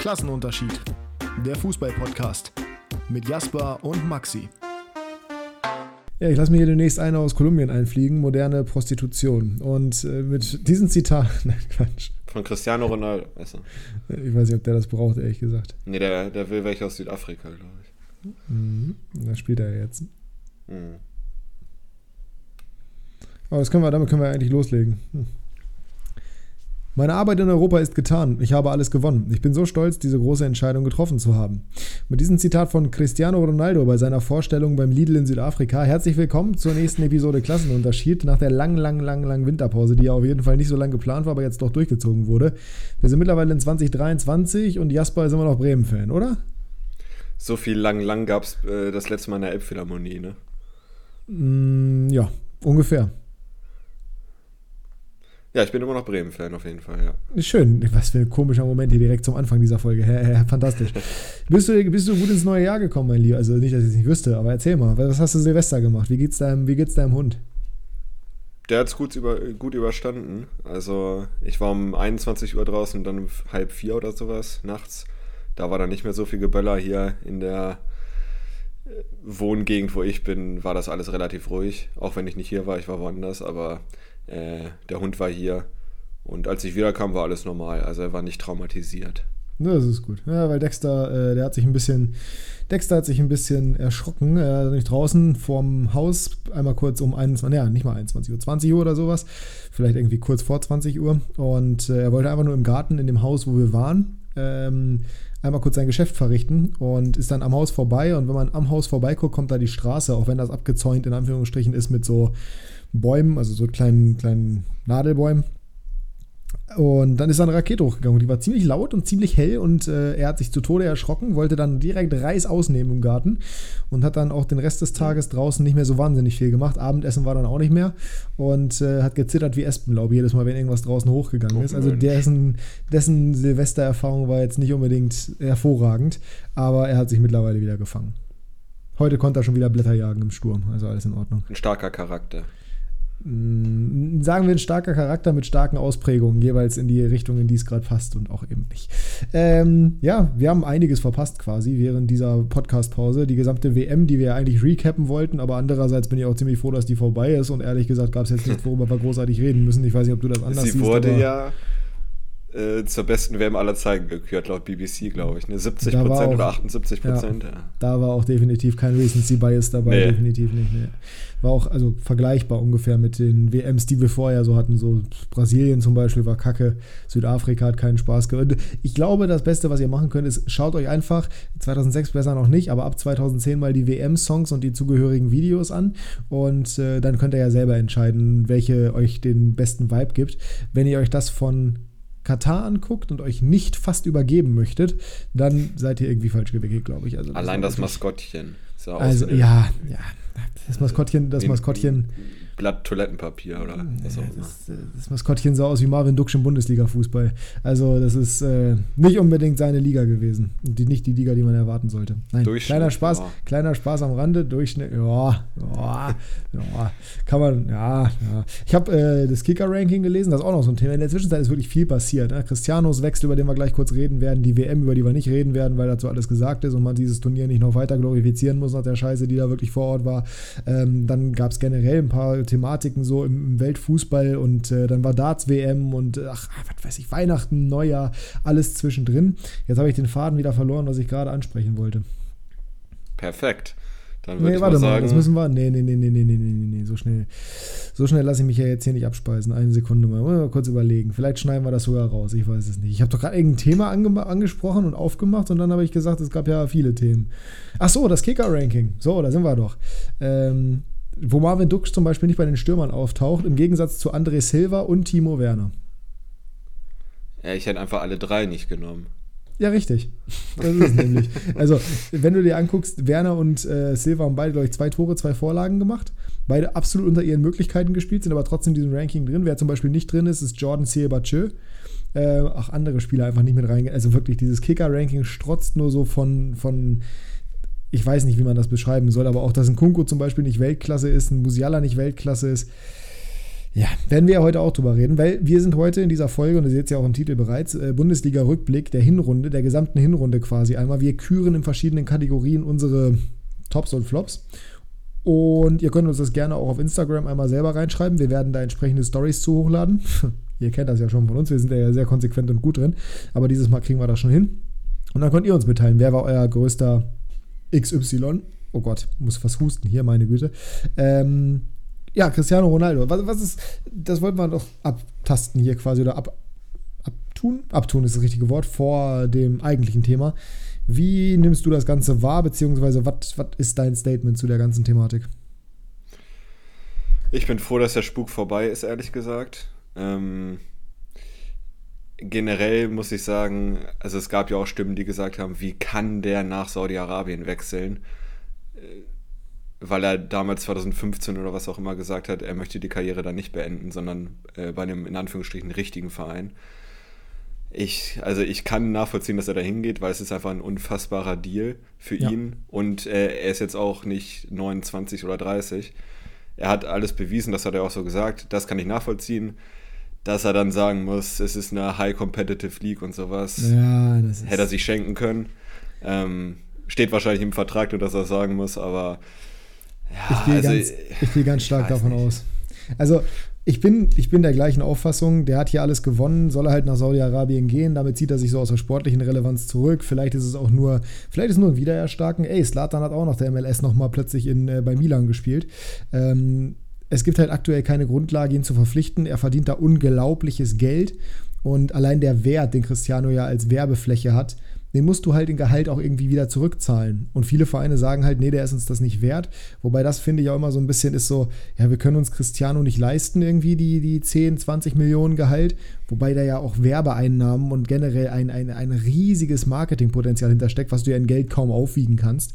Klassenunterschied. Der Fußball-Podcast mit Jasper und Maxi. Ja, ich lasse mir hier demnächst eine aus Kolumbien einfliegen, moderne Prostitution. Und äh, mit diesem Zitat, nein, Quatsch. Von Cristiano Ronaldo. Also. Ich weiß nicht, ob der das braucht, ehrlich gesagt. Nee, der, der will welche aus Südafrika, glaube ich. Mhm. Da spielt er jetzt. Mhm. Aber das können wir, damit können wir eigentlich loslegen. Hm. Meine Arbeit in Europa ist getan. Ich habe alles gewonnen. Ich bin so stolz, diese große Entscheidung getroffen zu haben. Mit diesem Zitat von Cristiano Ronaldo bei seiner Vorstellung beim Lidl in Südafrika. Herzlich willkommen zur nächsten Episode Klassenunterschied nach der langen, langen, langen, langen Winterpause, die ja auf jeden Fall nicht so lange geplant war, aber jetzt doch durchgezogen wurde. Wir sind mittlerweile in 2023 und Jasper ist immer noch Bremen-Fan, oder? So viel lang, lang gab es äh, das letzte Mal in der Elbphilharmonie, ne? Mm, ja, ungefähr. Ja, ich bin immer noch Bremen-Fan auf jeden Fall, ja. Schön. Was für ein komischer Moment hier direkt zum Anfang dieser Folge. Fantastisch. bist, du, bist du gut ins neue Jahr gekommen, mein Lieber? Also nicht, dass ich es nicht wüsste, aber erzähl mal. Was hast du Silvester gemacht? Wie geht's deinem, wie geht's deinem Hund? Der hat es gut, über, gut überstanden. Also ich war um 21 Uhr draußen und dann um halb vier oder sowas nachts. Da war dann nicht mehr so viel Geböller hier in der äh, Wohngegend, wo ich bin, war das alles relativ ruhig. Auch wenn ich nicht hier war, ich war woanders, aber äh, der Hund war hier. Und als ich wiederkam, war alles normal. Also er war nicht traumatisiert. Ja, das ist gut. Ja, weil Dexter, äh, der hat sich ein bisschen, Dexter hat sich ein bisschen erschrocken. Er ist nicht draußen vorm Haus einmal kurz um 21, ja, nicht mal 21 Uhr, 20 Uhr oder sowas. Vielleicht irgendwie kurz vor 20 Uhr. Und äh, er wollte einfach nur im Garten in dem Haus, wo wir waren, ähm, einmal kurz sein Geschäft verrichten und ist dann am Haus vorbei. Und wenn man am Haus vorbeiguckt, kommt da die Straße, auch wenn das abgezäunt in Anführungsstrichen ist mit so Bäumen, also so kleinen, kleinen Nadelbäumen. Und dann ist eine Rakete hochgegangen. Die war ziemlich laut und ziemlich hell und äh, er hat sich zu Tode erschrocken, wollte dann direkt Reis ausnehmen im Garten und hat dann auch den Rest des Tages draußen nicht mehr so wahnsinnig viel gemacht. Abendessen war dann auch nicht mehr und äh, hat gezittert wie Espenlaub jedes Mal, wenn irgendwas draußen hochgegangen oh, ist. Also dessen, dessen Silvestererfahrung war jetzt nicht unbedingt hervorragend, aber er hat sich mittlerweile wieder gefangen. Heute konnte er schon wieder Blätter jagen im Sturm, also alles in Ordnung. Ein starker Charakter. Mm, sagen wir ein starker Charakter mit starken Ausprägungen, jeweils in die Richtung, in die es gerade passt und auch eben nicht. Ähm, ja, wir haben einiges verpasst quasi während dieser Podcast-Pause. Die gesamte WM, die wir ja eigentlich recappen wollten, aber andererseits bin ich auch ziemlich froh, dass die vorbei ist und ehrlich gesagt gab es jetzt nichts, worüber wir großartig reden müssen. Ich weiß nicht, ob du das anders Sie siehst. Sie wurde ja äh, zur besten WM aller Zeiten gekürt, laut BBC, glaube ich. Ne? 70 Prozent oder 78 Prozent. Ja, ja. Da war auch definitiv kein Recency Bias dabei, nee. definitiv nicht. Nee. War auch also vergleichbar ungefähr mit den WMs, die wir vorher so hatten. So Brasilien zum Beispiel war kacke, Südafrika hat keinen Spaß gemacht. Ich glaube, das Beste, was ihr machen könnt, ist, schaut euch einfach, 2006 besser noch nicht, aber ab 2010 mal die WM-Songs und die zugehörigen Videos an und äh, dann könnt ihr ja selber entscheiden, welche euch den besten Vibe gibt. Wenn ihr euch das von Katar anguckt und euch nicht fast übergeben möchtet, dann seid ihr irgendwie falsch gewickelt, glaube ich. Also das Allein das Maskottchen. Also, ja, ja. Das Maskottchen, das Maskottchen Blatt Toilettenpapier oder was auch immer. Das, äh, das, Maskottchen sah aus wie Marvin Duksch im Bundesliga-Fußball. Also, das ist äh, nicht unbedingt seine Liga gewesen. Die, nicht die Liga, die man erwarten sollte. Nein, kleiner Spaß, ja. kleiner Spaß am Rande, Durchschnitt, ja, ja, ja, kann man, ja, ja. Ich habe äh, das Kicker-Ranking gelesen, das ist auch noch so ein Thema. In der Zwischenzeit ist wirklich viel passiert. Ne? Cristianos Wechsel, über den wir gleich kurz reden werden, die WM, über die wir nicht reden werden, weil dazu alles gesagt ist und man dieses Turnier nicht noch weiter glorifizieren muss nach der Scheiße, die da wirklich vor Ort war. Ähm, dann gab es generell ein paar Thematiken so im, im Weltfußball und äh, dann war Darts-WM und äh, ach, was weiß ich, Weihnachten, Neujahr, alles zwischendrin. Jetzt habe ich den Faden wieder verloren, was ich gerade ansprechen wollte. Perfekt. Dann würde nee, ich warte mal, sagen, das müssen wir. Nee, nee, nee, nee, nee, nee, nee, nee, so schnell. So schnell lasse ich mich ja jetzt hier nicht abspeisen. Eine Sekunde mal. mal kurz überlegen. Vielleicht schneiden wir das sogar raus. Ich weiß es nicht. Ich habe doch gerade irgendein Thema ange angesprochen und aufgemacht und dann habe ich gesagt, es gab ja viele Themen. Ach so, das Kicker-Ranking. So, da sind wir doch. Ähm, wo Marvin Dux zum Beispiel nicht bei den Stürmern auftaucht, im Gegensatz zu André Silva und Timo Werner. Ja, ich hätte einfach alle drei nicht genommen. Ja, richtig. Das ist es nämlich. Also, wenn du dir anguckst, Werner und äh, Silva haben beide, glaube ich, zwei Tore, zwei Vorlagen gemacht. Beide absolut unter ihren Möglichkeiten gespielt, sind aber trotzdem in diesem Ranking drin. Wer zum Beispiel nicht drin ist, ist Jordan Siebatschö. Äh, auch andere Spieler einfach nicht mit reingehen. Also wirklich, dieses Kicker-Ranking strotzt nur so von, von ich weiß nicht, wie man das beschreiben soll, aber auch, dass ein Kunko zum Beispiel nicht Weltklasse ist, ein Musiala nicht Weltklasse ist. Ja, werden wir ja heute auch drüber reden, weil wir sind heute in dieser Folge, und ihr seht es ja auch im Titel bereits, äh, Bundesliga-Rückblick der Hinrunde, der gesamten Hinrunde quasi einmal. Wir küren in verschiedenen Kategorien unsere Tops und Flops. Und ihr könnt uns das gerne auch auf Instagram einmal selber reinschreiben. Wir werden da entsprechende Stories zu hochladen. ihr kennt das ja schon von uns, wir sind ja sehr konsequent und gut drin. Aber dieses Mal kriegen wir das schon hin. Und dann könnt ihr uns mitteilen, wer war euer größter XY. Oh Gott, muss was husten hier, meine Güte. Ähm, ja, Cristiano Ronaldo. Was, was ist, das wollten wir doch abtasten hier quasi oder ab, abtun? Abtun ist das richtige Wort vor dem eigentlichen Thema. Wie nimmst du das Ganze wahr, beziehungsweise was ist dein Statement zu der ganzen Thematik? Ich bin froh, dass der Spuk vorbei ist, ehrlich gesagt. Ähm, generell muss ich sagen, also es gab ja auch Stimmen, die gesagt haben, wie kann der nach Saudi-Arabien wechseln? Äh, weil er damals 2015 oder was auch immer gesagt hat, er möchte die Karriere dann nicht beenden, sondern äh, bei einem in Anführungsstrichen richtigen Verein. Ich, also ich kann nachvollziehen, dass er da hingeht, weil es ist einfach ein unfassbarer Deal für ja. ihn und äh, er ist jetzt auch nicht 29 oder 30. Er hat alles bewiesen, das hat er auch so gesagt, das kann ich nachvollziehen. Dass er dann sagen muss, es ist eine High Competitive League und sowas, ja, das hätte er sich schenken können. Ähm, steht wahrscheinlich im Vertrag nur, dass er sagen muss, aber ja, ich gehe also, ganz, ich gehe ganz stark davon nicht. aus. Also ich bin, ich bin der gleichen Auffassung, der hat hier alles gewonnen, soll er halt nach Saudi-Arabien gehen, damit zieht er sich so aus der sportlichen Relevanz zurück. Vielleicht ist es auch nur, vielleicht ist es nur ein Wiedererstarken. Ey, Slatan hat auch nach der MLS nochmal plötzlich in, äh, bei Milan gespielt. Ähm, es gibt halt aktuell keine Grundlage, ihn zu verpflichten. Er verdient da unglaubliches Geld und allein der Wert, den Cristiano ja als Werbefläche hat, den musst du halt in Gehalt auch irgendwie wieder zurückzahlen. Und viele Vereine sagen halt, nee, der ist uns das nicht wert. Wobei das finde ich auch immer so ein bisschen ist so, ja, wir können uns Cristiano nicht leisten, irgendwie die, die 10, 20 Millionen Gehalt. Wobei da ja auch Werbeeinnahmen und generell ein, ein, ein riesiges Marketingpotenzial hintersteckt, was du ja in Geld kaum aufwiegen kannst.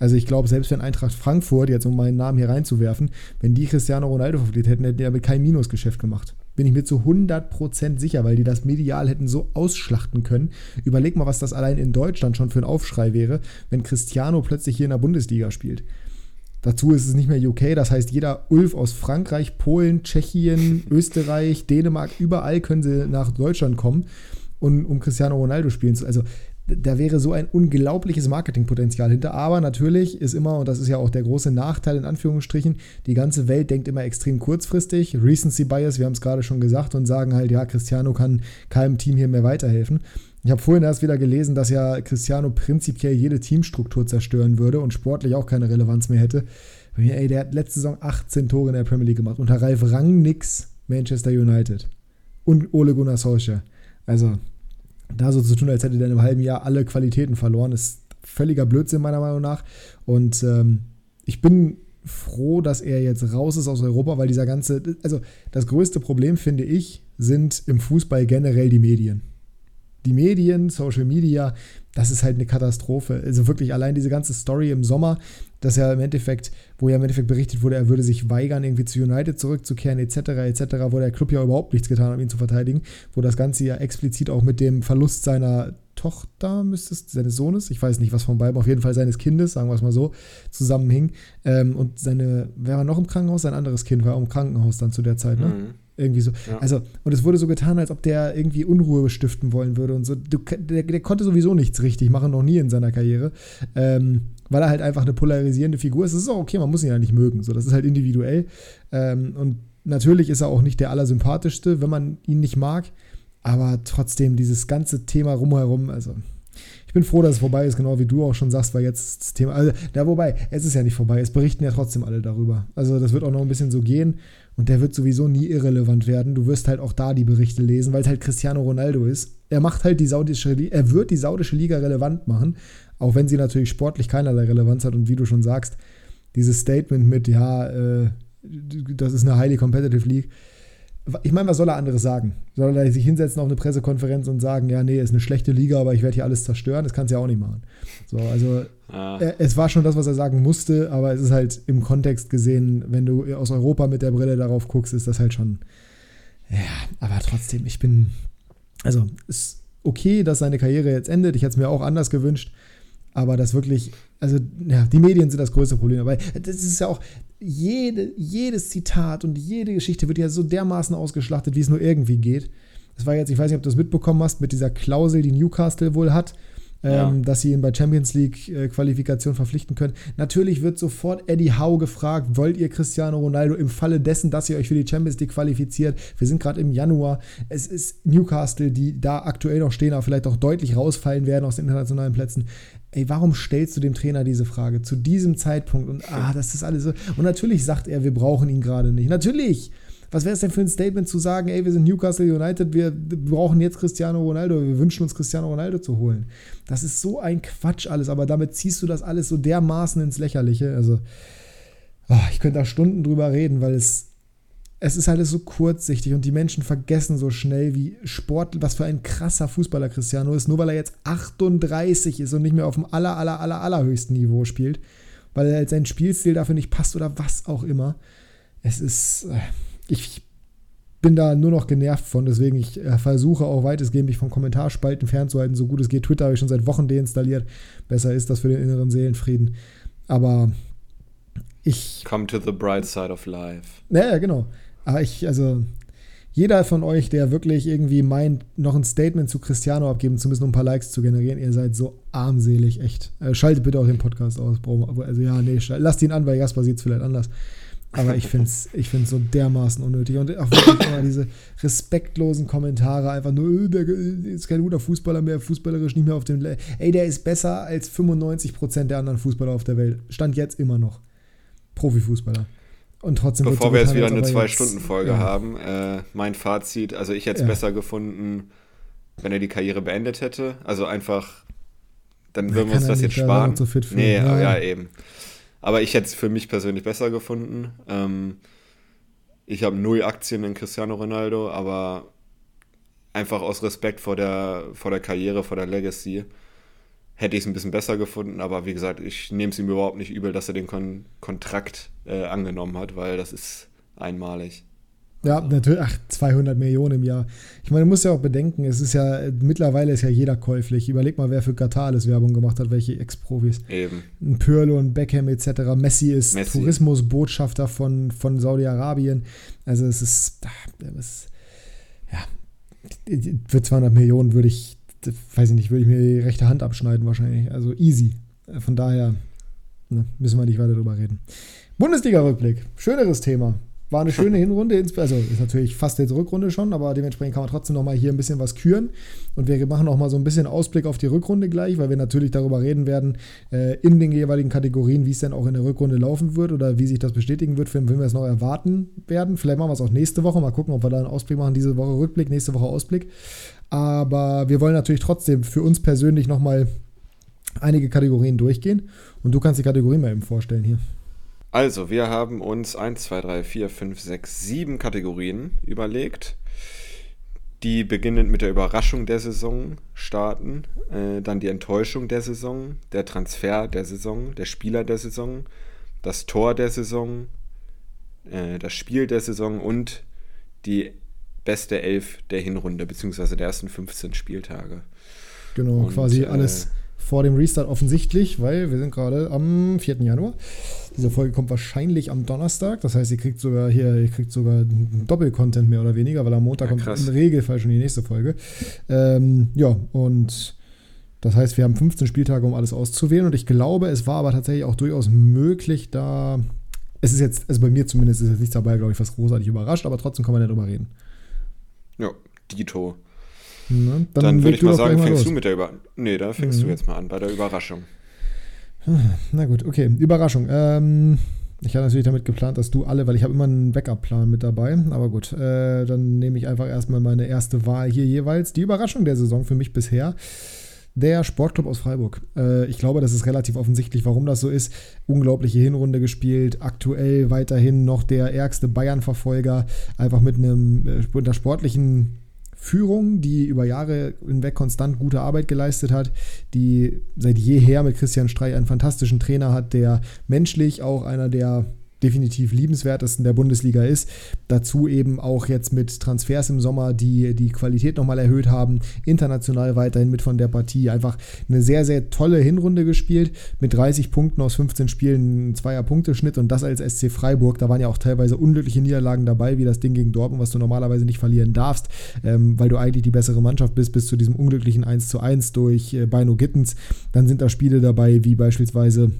Also ich glaube, selbst wenn Eintracht Frankfurt, jetzt um meinen Namen hier reinzuwerfen, wenn die Cristiano Ronaldo verpflichtet hätten, hätten die aber kein Minusgeschäft gemacht. Bin ich mir zu 100% sicher, weil die das medial hätten so ausschlachten können. Überleg mal, was das allein in Deutschland schon für ein Aufschrei wäre, wenn Cristiano plötzlich hier in der Bundesliga spielt. Dazu ist es nicht mehr UK, das heißt, jeder Ulf aus Frankreich, Polen, Tschechien, Österreich, Dänemark, überall können sie nach Deutschland kommen, und, um Cristiano Ronaldo spielen zu. Also da wäre so ein unglaubliches Marketingpotenzial hinter. Aber natürlich ist immer, und das ist ja auch der große Nachteil in Anführungsstrichen, die ganze Welt denkt immer extrem kurzfristig. Recency Bias, wir haben es gerade schon gesagt, und sagen halt, ja, Cristiano kann keinem Team hier mehr weiterhelfen. Ich habe vorhin erst wieder gelesen, dass ja Cristiano prinzipiell jede Teamstruktur zerstören würde und sportlich auch keine Relevanz mehr hätte. Ey, der hat letzte Saison 18 Tore in der Premier League gemacht. Unter Ralf Rangnicks Manchester United. Und Ole Gunnar Solskjaer. Also, da so zu tun, als hätte der in einem halben Jahr alle Qualitäten verloren, ist völliger Blödsinn meiner Meinung nach. Und ähm, ich bin froh, dass er jetzt raus ist aus Europa, weil dieser ganze, also das größte Problem finde ich, sind im Fußball generell die Medien die Medien, Social Media, das ist halt eine Katastrophe. Also wirklich allein diese ganze Story im Sommer, dass er im Endeffekt, wo ja im Endeffekt berichtet wurde, er würde sich weigern, irgendwie zu United zurückzukehren, etc., etc., wo der Club ja überhaupt nichts getan hat, um ihn zu verteidigen, wo das Ganze ja explizit auch mit dem Verlust seiner Tochter, müsste es, seines Sohnes, ich weiß nicht, was von beiden, auf jeden Fall seines Kindes, sagen wir es mal so, zusammenhing. Ähm, und seine, wer war noch im Krankenhaus? Sein anderes Kind war auch im Krankenhaus dann zu der Zeit, ne? Mhm. Irgendwie so. Ja. Also, und es wurde so getan, als ob der irgendwie Unruhe stiften wollen würde und so. Der, der, konnte sowieso nichts richtig machen, noch nie in seiner Karriere. Ähm, weil er halt einfach eine polarisierende Figur ist. Das ist auch okay, man muss ihn ja nicht mögen. So, das ist halt individuell. Ähm, und natürlich ist er auch nicht der allersympathischste, wenn man ihn nicht mag. Aber trotzdem, dieses ganze Thema rumherum, also ich bin froh, dass es vorbei ist, genau wie du auch schon sagst, weil jetzt das Thema, also, ja, wobei, es ist ja nicht vorbei, es berichten ja trotzdem alle darüber. Also, das wird auch noch ein bisschen so gehen und der wird sowieso nie irrelevant werden. Du wirst halt auch da die Berichte lesen, weil es halt Cristiano Ronaldo ist. Er macht halt die saudische, er wird die saudische Liga relevant machen, auch wenn sie natürlich sportlich keinerlei Relevanz hat und wie du schon sagst, dieses Statement mit, ja, äh, das ist eine highly competitive League, ich meine, was soll er anderes sagen? Soll er sich hinsetzen auf eine Pressekonferenz und sagen, ja, nee, ist eine schlechte Liga, aber ich werde hier alles zerstören? Das kannst du ja auch nicht machen. So, also ah. es war schon das, was er sagen musste, aber es ist halt im Kontext gesehen, wenn du aus Europa mit der Brille darauf guckst, ist das halt schon. Ja, aber trotzdem, ich bin. Also, ist okay, dass seine Karriere jetzt endet. Ich hätte es mir auch anders gewünscht. Aber das wirklich, also ja, die Medien sind das größte Problem. Aber das ist ja auch, jede, jedes Zitat und jede Geschichte wird ja so dermaßen ausgeschlachtet, wie es nur irgendwie geht. Das war jetzt, ich weiß nicht, ob du das mitbekommen hast, mit dieser Klausel, die Newcastle wohl hat, ja. ähm, dass sie ihn bei Champions League äh, Qualifikation verpflichten können. Natürlich wird sofort Eddie Howe gefragt, wollt ihr Cristiano Ronaldo im Falle dessen, dass ihr euch für die Champions League qualifiziert? Wir sind gerade im Januar. Es ist Newcastle, die da aktuell noch stehen, aber vielleicht auch deutlich rausfallen werden aus den internationalen Plätzen. Ey, warum stellst du dem Trainer diese Frage zu diesem Zeitpunkt? Und ah, das ist alles so. Und natürlich sagt er, wir brauchen ihn gerade nicht. Natürlich. Was wäre es denn für ein Statement zu sagen, ey, wir sind Newcastle United, wir brauchen jetzt Cristiano Ronaldo, wir wünschen uns Cristiano Ronaldo zu holen. Das ist so ein Quatsch alles, aber damit ziehst du das alles so dermaßen ins Lächerliche. Also, oh, ich könnte da Stunden drüber reden, weil es es ist alles so kurzsichtig und die Menschen vergessen so schnell, wie Sport, was für ein krasser Fußballer Cristiano ist, nur weil er jetzt 38 ist und nicht mehr auf dem aller, aller, aller, allerhöchsten Niveau spielt, weil er sein Spielstil dafür nicht passt oder was auch immer. Es ist, äh, ich bin da nur noch genervt von, deswegen ich äh, versuche auch weitestgehend mich von Kommentarspalten fernzuhalten, so gut es geht. Twitter habe ich schon seit Wochen deinstalliert. Besser ist das für den inneren Seelenfrieden. Aber ich. Come to the bright side of life. Naja, genau. Aber ich, also, jeder von euch, der wirklich irgendwie meint, noch ein Statement zu Cristiano abgeben zu müssen, um ein paar Likes zu generieren, ihr seid so armselig, echt. Äh, schaltet bitte auch den Podcast aus. Also, ja, nee, lasst ihn an, weil Jasper sieht es vielleicht anders. Aber ich finde es ich find's so dermaßen unnötig. Und auch wirklich immer diese respektlosen Kommentare, einfach nur, äh, der ist kein guter Fußballer mehr, fußballerisch nicht mehr auf dem. Le Ey, der ist besser als 95% der anderen Fußballer auf der Welt. Stand jetzt immer noch. Profifußballer. Und trotzdem Bevor wir jetzt wieder eine Zwei-Stunden-Folge ja. haben, äh, mein Fazit, also ich hätte es ja. besser gefunden, wenn er die Karriere beendet hätte. Also einfach, dann würden wir uns das jetzt sparen. So fit nee, ja. ja, eben. Aber ich hätte es für mich persönlich besser gefunden. Ähm, ich habe null Aktien in Cristiano Ronaldo, aber einfach aus Respekt vor der, vor der Karriere, vor der Legacy, hätte ich es ein bisschen besser gefunden. Aber wie gesagt, ich nehme es ihm überhaupt nicht übel, dass er den Kon Kontrakt äh, angenommen hat, weil das ist einmalig. Ja, natürlich, ach, 200 Millionen im Jahr. Ich meine, du musst ja auch bedenken, es ist ja, mittlerweile ist ja jeder käuflich. Überleg mal, wer für Katar alles Werbung gemacht hat, welche Ex-Profis. Eben. Ein Pirlo, ein Beckham etc. Messi ist Messi. Tourismusbotschafter von, von Saudi-Arabien. Also es ist, es, ja, für 200 Millionen würde ich, weiß ich nicht, würde ich mir die rechte Hand abschneiden wahrscheinlich. Also easy. Von daher ne, müssen wir nicht weiter drüber reden. Bundesliga-Rückblick, schöneres Thema. War eine schöne Hinrunde, also ist natürlich fast jetzt Rückrunde schon, aber dementsprechend kann man trotzdem noch mal hier ein bisschen was küren. Und wir machen noch mal so ein bisschen Ausblick auf die Rückrunde gleich, weil wir natürlich darüber reden werden, äh, in den jeweiligen Kategorien, wie es denn auch in der Rückrunde laufen wird oder wie sich das bestätigen wird, wenn wir es noch erwarten werden. Vielleicht machen wir es auch nächste Woche, mal gucken, ob wir da einen Ausblick machen. Diese Woche Rückblick, nächste Woche Ausblick. Aber wir wollen natürlich trotzdem für uns persönlich noch mal einige Kategorien durchgehen. Und du kannst die Kategorien mal eben vorstellen hier. Also, wir haben uns 1, 2, 3, 4, 5, 6, 7 Kategorien überlegt, die beginnend mit der Überraschung der Saison starten, äh, dann die Enttäuschung der Saison, der Transfer der Saison, der Spieler der Saison, das Tor der Saison, äh, das Spiel der Saison und die beste Elf der Hinrunde, beziehungsweise der ersten 15 Spieltage. Genau, und, quasi alles. Äh, vor dem Restart offensichtlich, weil wir sind gerade am 4. Januar. Diese Folge kommt wahrscheinlich am Donnerstag. Das heißt, ihr kriegt sogar hier, ihr kriegt sogar Doppel-Content mehr oder weniger, weil am Montag ja, kommt im Regelfall schon die nächste Folge. Ähm, ja, und das heißt, wir haben 15 Spieltage, um alles auszuwählen. Und ich glaube, es war aber tatsächlich auch durchaus möglich, da. Es ist jetzt, also bei mir zumindest ist jetzt nichts dabei, glaube ich, was großartig überrascht, aber trotzdem kann man ja drüber reden. Ja, Dito. Ne? Dann, dann würde ich mal sagen, fängst los. du mit der Überraschung. Nee, da fängst mhm. du jetzt mal an bei der Überraschung. Na gut, okay. Überraschung. Ähm, ich hatte natürlich damit geplant, dass du alle, weil ich habe immer einen Backup-Plan mit dabei. Aber gut, äh, dann nehme ich einfach erstmal meine erste Wahl hier jeweils. Die Überraschung der Saison für mich bisher. Der Sportclub aus Freiburg. Äh, ich glaube, das ist relativ offensichtlich, warum das so ist. Unglaubliche Hinrunde gespielt, aktuell weiterhin noch der ärgste Bayern-Verfolger, einfach mit einem äh, mit einer sportlichen Führung, die über Jahre hinweg konstant gute Arbeit geleistet hat, die seit jeher mit Christian Streich einen fantastischen Trainer hat, der menschlich auch einer der definitiv liebenswertesten der Bundesliga ist. Dazu eben auch jetzt mit Transfers im Sommer, die die Qualität nochmal erhöht haben, international weiterhin mit von der Partie. Einfach eine sehr, sehr tolle Hinrunde gespielt, mit 30 Punkten aus 15 Spielen, ein Zweier-Punkteschnitt und das als SC Freiburg. Da waren ja auch teilweise unglückliche Niederlagen dabei, wie das Ding gegen Dortmund, was du normalerweise nicht verlieren darfst, ähm, weil du eigentlich die bessere Mannschaft bist, bis zu diesem unglücklichen 1 zu 1 durch äh, Beino Gittens. Dann sind da Spiele dabei, wie beispielsweise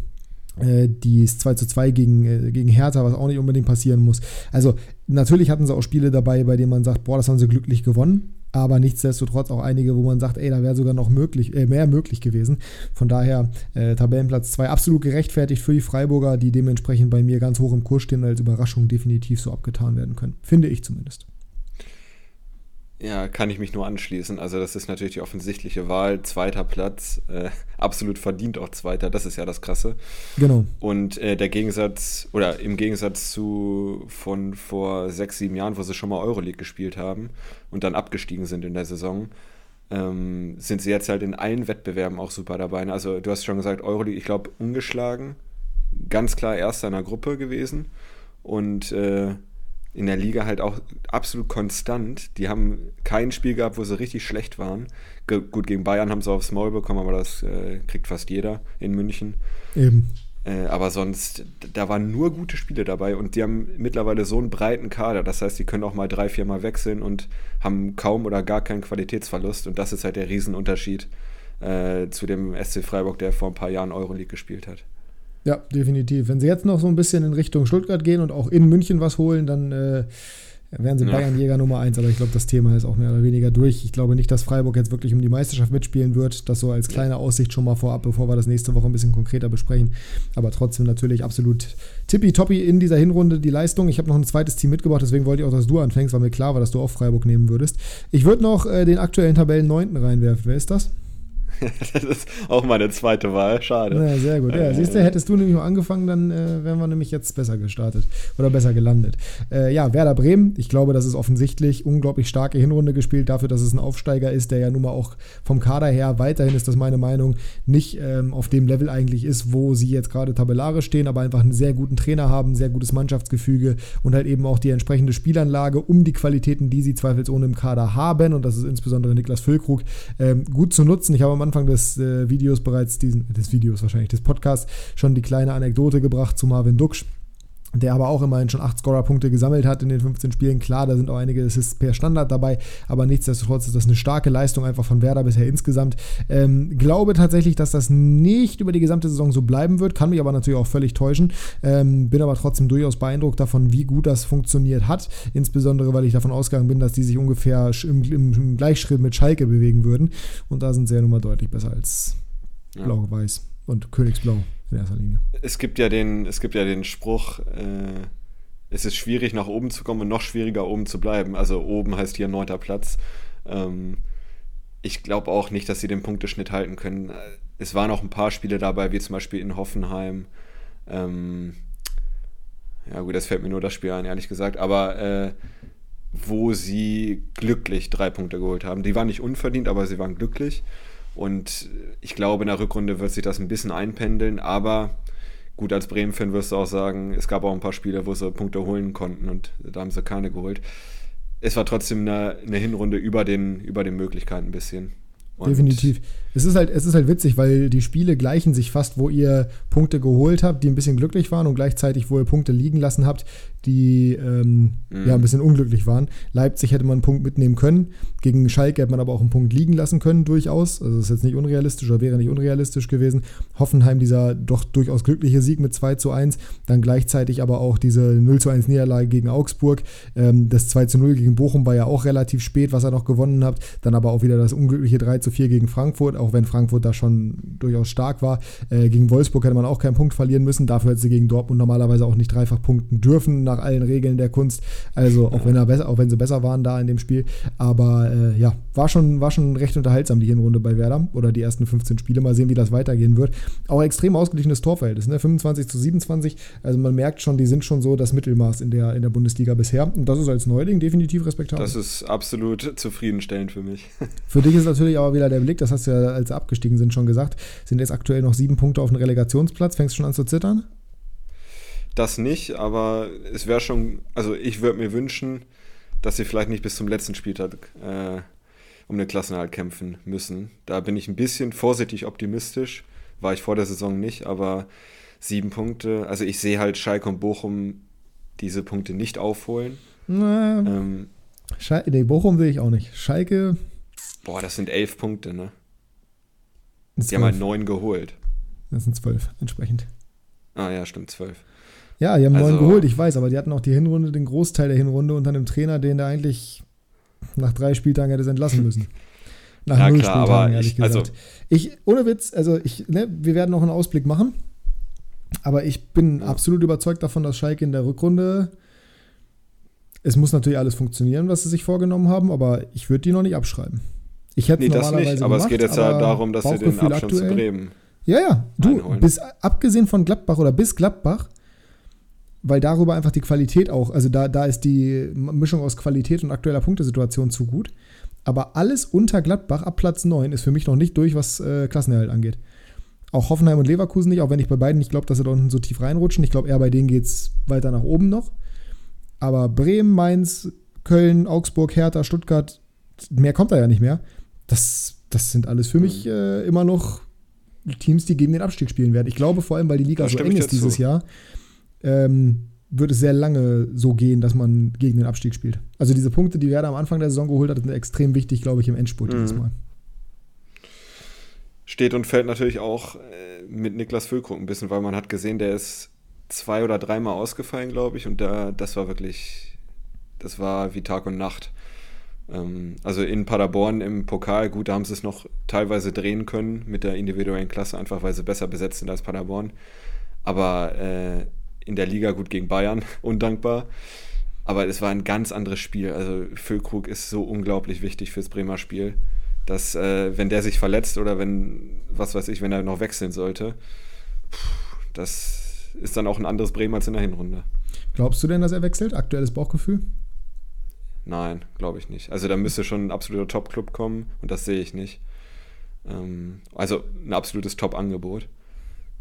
die ist 2 zu 2 gegen, äh, gegen Hertha, was auch nicht unbedingt passieren muss. Also natürlich hatten sie auch Spiele dabei, bei denen man sagt, boah, das haben sie glücklich gewonnen, aber nichtsdestotrotz auch einige, wo man sagt, ey, da wäre sogar noch möglich, äh, mehr möglich gewesen. Von daher äh, Tabellenplatz 2 absolut gerechtfertigt für die Freiburger, die dementsprechend bei mir ganz hoch im Kurs stehen und als Überraschung definitiv so abgetan werden können. Finde ich zumindest. Ja, kann ich mich nur anschließen. Also das ist natürlich die offensichtliche Wahl. Zweiter Platz, äh, absolut verdient auch Zweiter. Das ist ja das Krasse. Genau. Und äh, der Gegensatz, oder im Gegensatz zu von vor sechs, sieben Jahren, wo sie schon mal Euroleague gespielt haben und dann abgestiegen sind in der Saison, ähm, sind sie jetzt halt in allen Wettbewerben auch super dabei. Also du hast schon gesagt, Euroleague, ich glaube, ungeschlagen. Ganz klar erster in der Gruppe gewesen. Und äh, in der Liga halt auch absolut konstant. Die haben kein Spiel gehabt, wo sie richtig schlecht waren. Ge gut, gegen Bayern haben sie aufs Maul bekommen, aber das äh, kriegt fast jeder in München. Eben. Äh, aber sonst, da waren nur gute Spiele dabei und die haben mittlerweile so einen breiten Kader. Das heißt, die können auch mal drei, vier Mal wechseln und haben kaum oder gar keinen Qualitätsverlust. Und das ist halt der Riesenunterschied äh, zu dem SC Freiburg, der vor ein paar Jahren Euroleague gespielt hat. Ja, definitiv. Wenn sie jetzt noch so ein bisschen in Richtung Stuttgart gehen und auch in München was holen, dann äh, wären sie ja. Bayern-Jäger Nummer 1. Aber ich glaube, das Thema ist auch mehr oder weniger durch. Ich glaube nicht, dass Freiburg jetzt wirklich um die Meisterschaft mitspielen wird. Das so als kleine Aussicht schon mal vorab, bevor wir das nächste Woche ein bisschen konkreter besprechen. Aber trotzdem natürlich absolut tippitoppi in dieser Hinrunde die Leistung. Ich habe noch ein zweites Team mitgebracht, deswegen wollte ich auch, dass du anfängst, weil mir klar war, dass du auch Freiburg nehmen würdest. Ich würde noch äh, den aktuellen Tabellen 9. reinwerfen. Wer ist das? das ist auch meine zweite Wahl. Schade. Ja, sehr gut. Ja, siehst du, hättest du nämlich mal angefangen, dann äh, wären wir nämlich jetzt besser gestartet oder besser gelandet. Äh, ja, Werder Bremen, ich glaube, das ist offensichtlich unglaublich starke Hinrunde gespielt, dafür, dass es ein Aufsteiger ist, der ja nun mal auch vom Kader her weiterhin ist das meine Meinung, nicht ähm, auf dem Level eigentlich ist, wo sie jetzt gerade tabellarisch stehen, aber einfach einen sehr guten Trainer haben, sehr gutes Mannschaftsgefüge und halt eben auch die entsprechende Spielanlage, um die Qualitäten, die sie zweifelsohne im Kader haben, und das ist insbesondere Niklas Füllkrug, ähm, gut zu nutzen. Ich habe am Anfang des äh, Videos bereits diesen, des Videos wahrscheinlich, des Podcasts, schon die kleine Anekdote gebracht zu Marvin Duksch der aber auch immerhin schon 8 Scorer-Punkte gesammelt hat in den 15 Spielen. Klar, da sind auch einige Assists per Standard dabei, aber nichtsdestotrotz ist das eine starke Leistung einfach von Werder bisher insgesamt. Ähm, glaube tatsächlich, dass das nicht über die gesamte Saison so bleiben wird, kann mich aber natürlich auch völlig täuschen. Ähm, bin aber trotzdem durchaus beeindruckt davon, wie gut das funktioniert hat. Insbesondere, weil ich davon ausgegangen bin, dass die sich ungefähr im, im, im Gleichschritt mit Schalke bewegen würden. Und da sind sie ja nun mal deutlich besser als. Blau-Weiß und Königsblau in erster Linie. Es gibt ja den, es gibt ja den Spruch, äh, es ist schwierig nach oben zu kommen und noch schwieriger oben zu bleiben. Also oben heißt hier neunter Platz. Ähm, ich glaube auch nicht, dass sie den Punkteschnitt halten können. Es waren auch ein paar Spiele dabei, wie zum Beispiel in Hoffenheim. Ähm, ja gut, das fällt mir nur das Spiel ein, ehrlich gesagt. Aber äh, wo sie glücklich drei Punkte geholt haben. Die waren nicht unverdient, aber sie waren glücklich. Und ich glaube, in der Rückrunde wird sich das ein bisschen einpendeln, aber gut, als Bremen-Fan wirst du auch sagen, es gab auch ein paar Spiele, wo sie Punkte holen konnten und da haben sie keine geholt. Es war trotzdem eine, eine Hinrunde über den, über den Möglichkeiten ein bisschen. Und Definitiv. Es ist, halt, es ist halt witzig, weil die Spiele gleichen sich fast, wo ihr Punkte geholt habt, die ein bisschen glücklich waren und gleichzeitig, wo ihr Punkte liegen lassen habt, die ähm, mhm. ja ein bisschen unglücklich waren. Leipzig hätte man einen Punkt mitnehmen können. Gegen Schalke hätte man aber auch einen Punkt liegen lassen können, durchaus. Also das ist jetzt nicht unrealistisch oder wäre nicht unrealistisch gewesen. Hoffenheim, dieser doch durchaus glückliche Sieg mit 2 zu 1. Dann gleichzeitig aber auch diese 0 zu 1 Niederlage gegen Augsburg. Ähm, das 2 zu 0 gegen Bochum war ja auch relativ spät, was er noch gewonnen hat. Dann aber auch wieder das unglückliche 3 zu 4 gegen Frankfurt, auch wenn Frankfurt da schon durchaus stark war. Äh, gegen Wolfsburg hätte man auch keinen Punkt verlieren müssen. Dafür hätte sie gegen Dortmund normalerweise auch nicht dreifach punkten dürfen nach allen Regeln der Kunst. Also auch wenn er besser, auch wenn sie besser waren da in dem Spiel. Aber äh, ja, war schon, war schon recht unterhaltsam die Hinrunde bei Werder oder die ersten 15 Spiele. Mal sehen, wie das weitergehen wird. Auch extrem ausgeglichenes Torverhältnis, ne? 25 zu 27. Also man merkt schon, die sind schon so das Mittelmaß in der, in der Bundesliga bisher. Und das ist als Neuling definitiv respektabel. Das ist absolut zufriedenstellend für mich. Für dich ist natürlich aber wieder der Blick, das hast du ja, als sie abgestiegen sind, schon gesagt, sind jetzt aktuell noch sieben Punkte auf dem Relegationsplatz. Fängst du schon an zu zittern? das nicht, aber es wäre schon, also ich würde mir wünschen, dass sie vielleicht nicht bis zum letzten Spieltag äh, um den Klassenerhalt kämpfen müssen. Da bin ich ein bisschen vorsichtig optimistisch, war ich vor der Saison nicht, aber sieben Punkte, also ich sehe halt Schalke und Bochum diese Punkte nicht aufholen. Ähm, Schal nee, Bochum will ich auch nicht. Schalke boah, das sind elf Punkte, ne? Ist Die haben halt neun geholt. Das sind zwölf entsprechend. Ah ja, stimmt, zwölf. Ja, die haben neun Also- geholt, ich weiß, aber die hatten auch die Hinrunde, den Großteil der Hinrunde unter einem Trainer, den der eigentlich nach drei Spieltagen hätte entlassen müssen. Nach Ja, null klar, Spieltagen, aber ehrlich ich- also- gesagt. Ich, ohne Witz, also ich, ne, wir werden noch einen Ausblick machen, aber ich bin Ja. absolut überzeugt davon, dass Schalke in der Rückrunde, es muss natürlich alles funktionieren, was sie sich vorgenommen haben, aber ich würde die noch nicht abschreiben. Ich hätte Nee, es das normalerweise nicht, aber es gemacht, geht jetzt ja darum, dass sie den Abstand zu aktuell- Bremen. ja, ja, du, einholen. bis abgesehen von Gladbach oder bis Gladbach, weil darüber einfach die Qualität auch, also da, da ist die Mischung aus Qualität und aktueller Punktesituation zu gut. Aber alles unter Gladbach ab Platz 9 ist für mich noch nicht durch, was äh, Klassenerhalt angeht. Auch Hoffenheim und Leverkusen nicht, auch wenn ich bei beiden nicht glaube, dass sie da unten so tief reinrutschen. Ich glaube, eher bei denen geht es weiter nach oben noch. Aber Bremen, Mainz, Köln, Augsburg, Hertha, Stuttgart, mehr kommt da ja nicht mehr. Das, das sind alles für mich äh, immer noch Teams, die gegen den Abstieg spielen werden. Ich glaube vor allem, weil die Liga so eng ist dieses zu. Jahr, ähm, wird es sehr lange so gehen, dass man gegen den Abstieg spielt. Also diese Punkte, die Werder am Anfang der Saison geholt hat, sind extrem wichtig, glaube ich, im Endspurt dieses Mhm. Mal. Steht und fällt natürlich auch äh, mit Niklas Füllkrug ein bisschen, weil man hat gesehen, der ist zwei oder dreimal ausgefallen, glaube ich, und da, das war wirklich, das war wie Tag und Nacht. Ähm, also in Paderborn im Pokal, gut, da haben sie es noch teilweise drehen können mit der individuellen Klasse, einfach weil sie besser besetzt sind als Paderborn. Aber äh, in der Liga gut gegen Bayern, undankbar. Aber es war ein ganz anderes Spiel. Also Füllkrug ist so unglaublich wichtig fürs Bremer Spiel, dass äh, wenn der sich verletzt oder wenn, was weiß ich, wenn er noch wechseln sollte, das ist dann auch ein anderes Bremen als in der Hinrunde. Glaubst du denn, dass er wechselt? Aktuelles Bauchgefühl? Nein, glaube ich nicht. Also da müsste schon ein absoluter Top-Club kommen und das sehe ich nicht. Ähm, also ein absolutes Top-Angebot.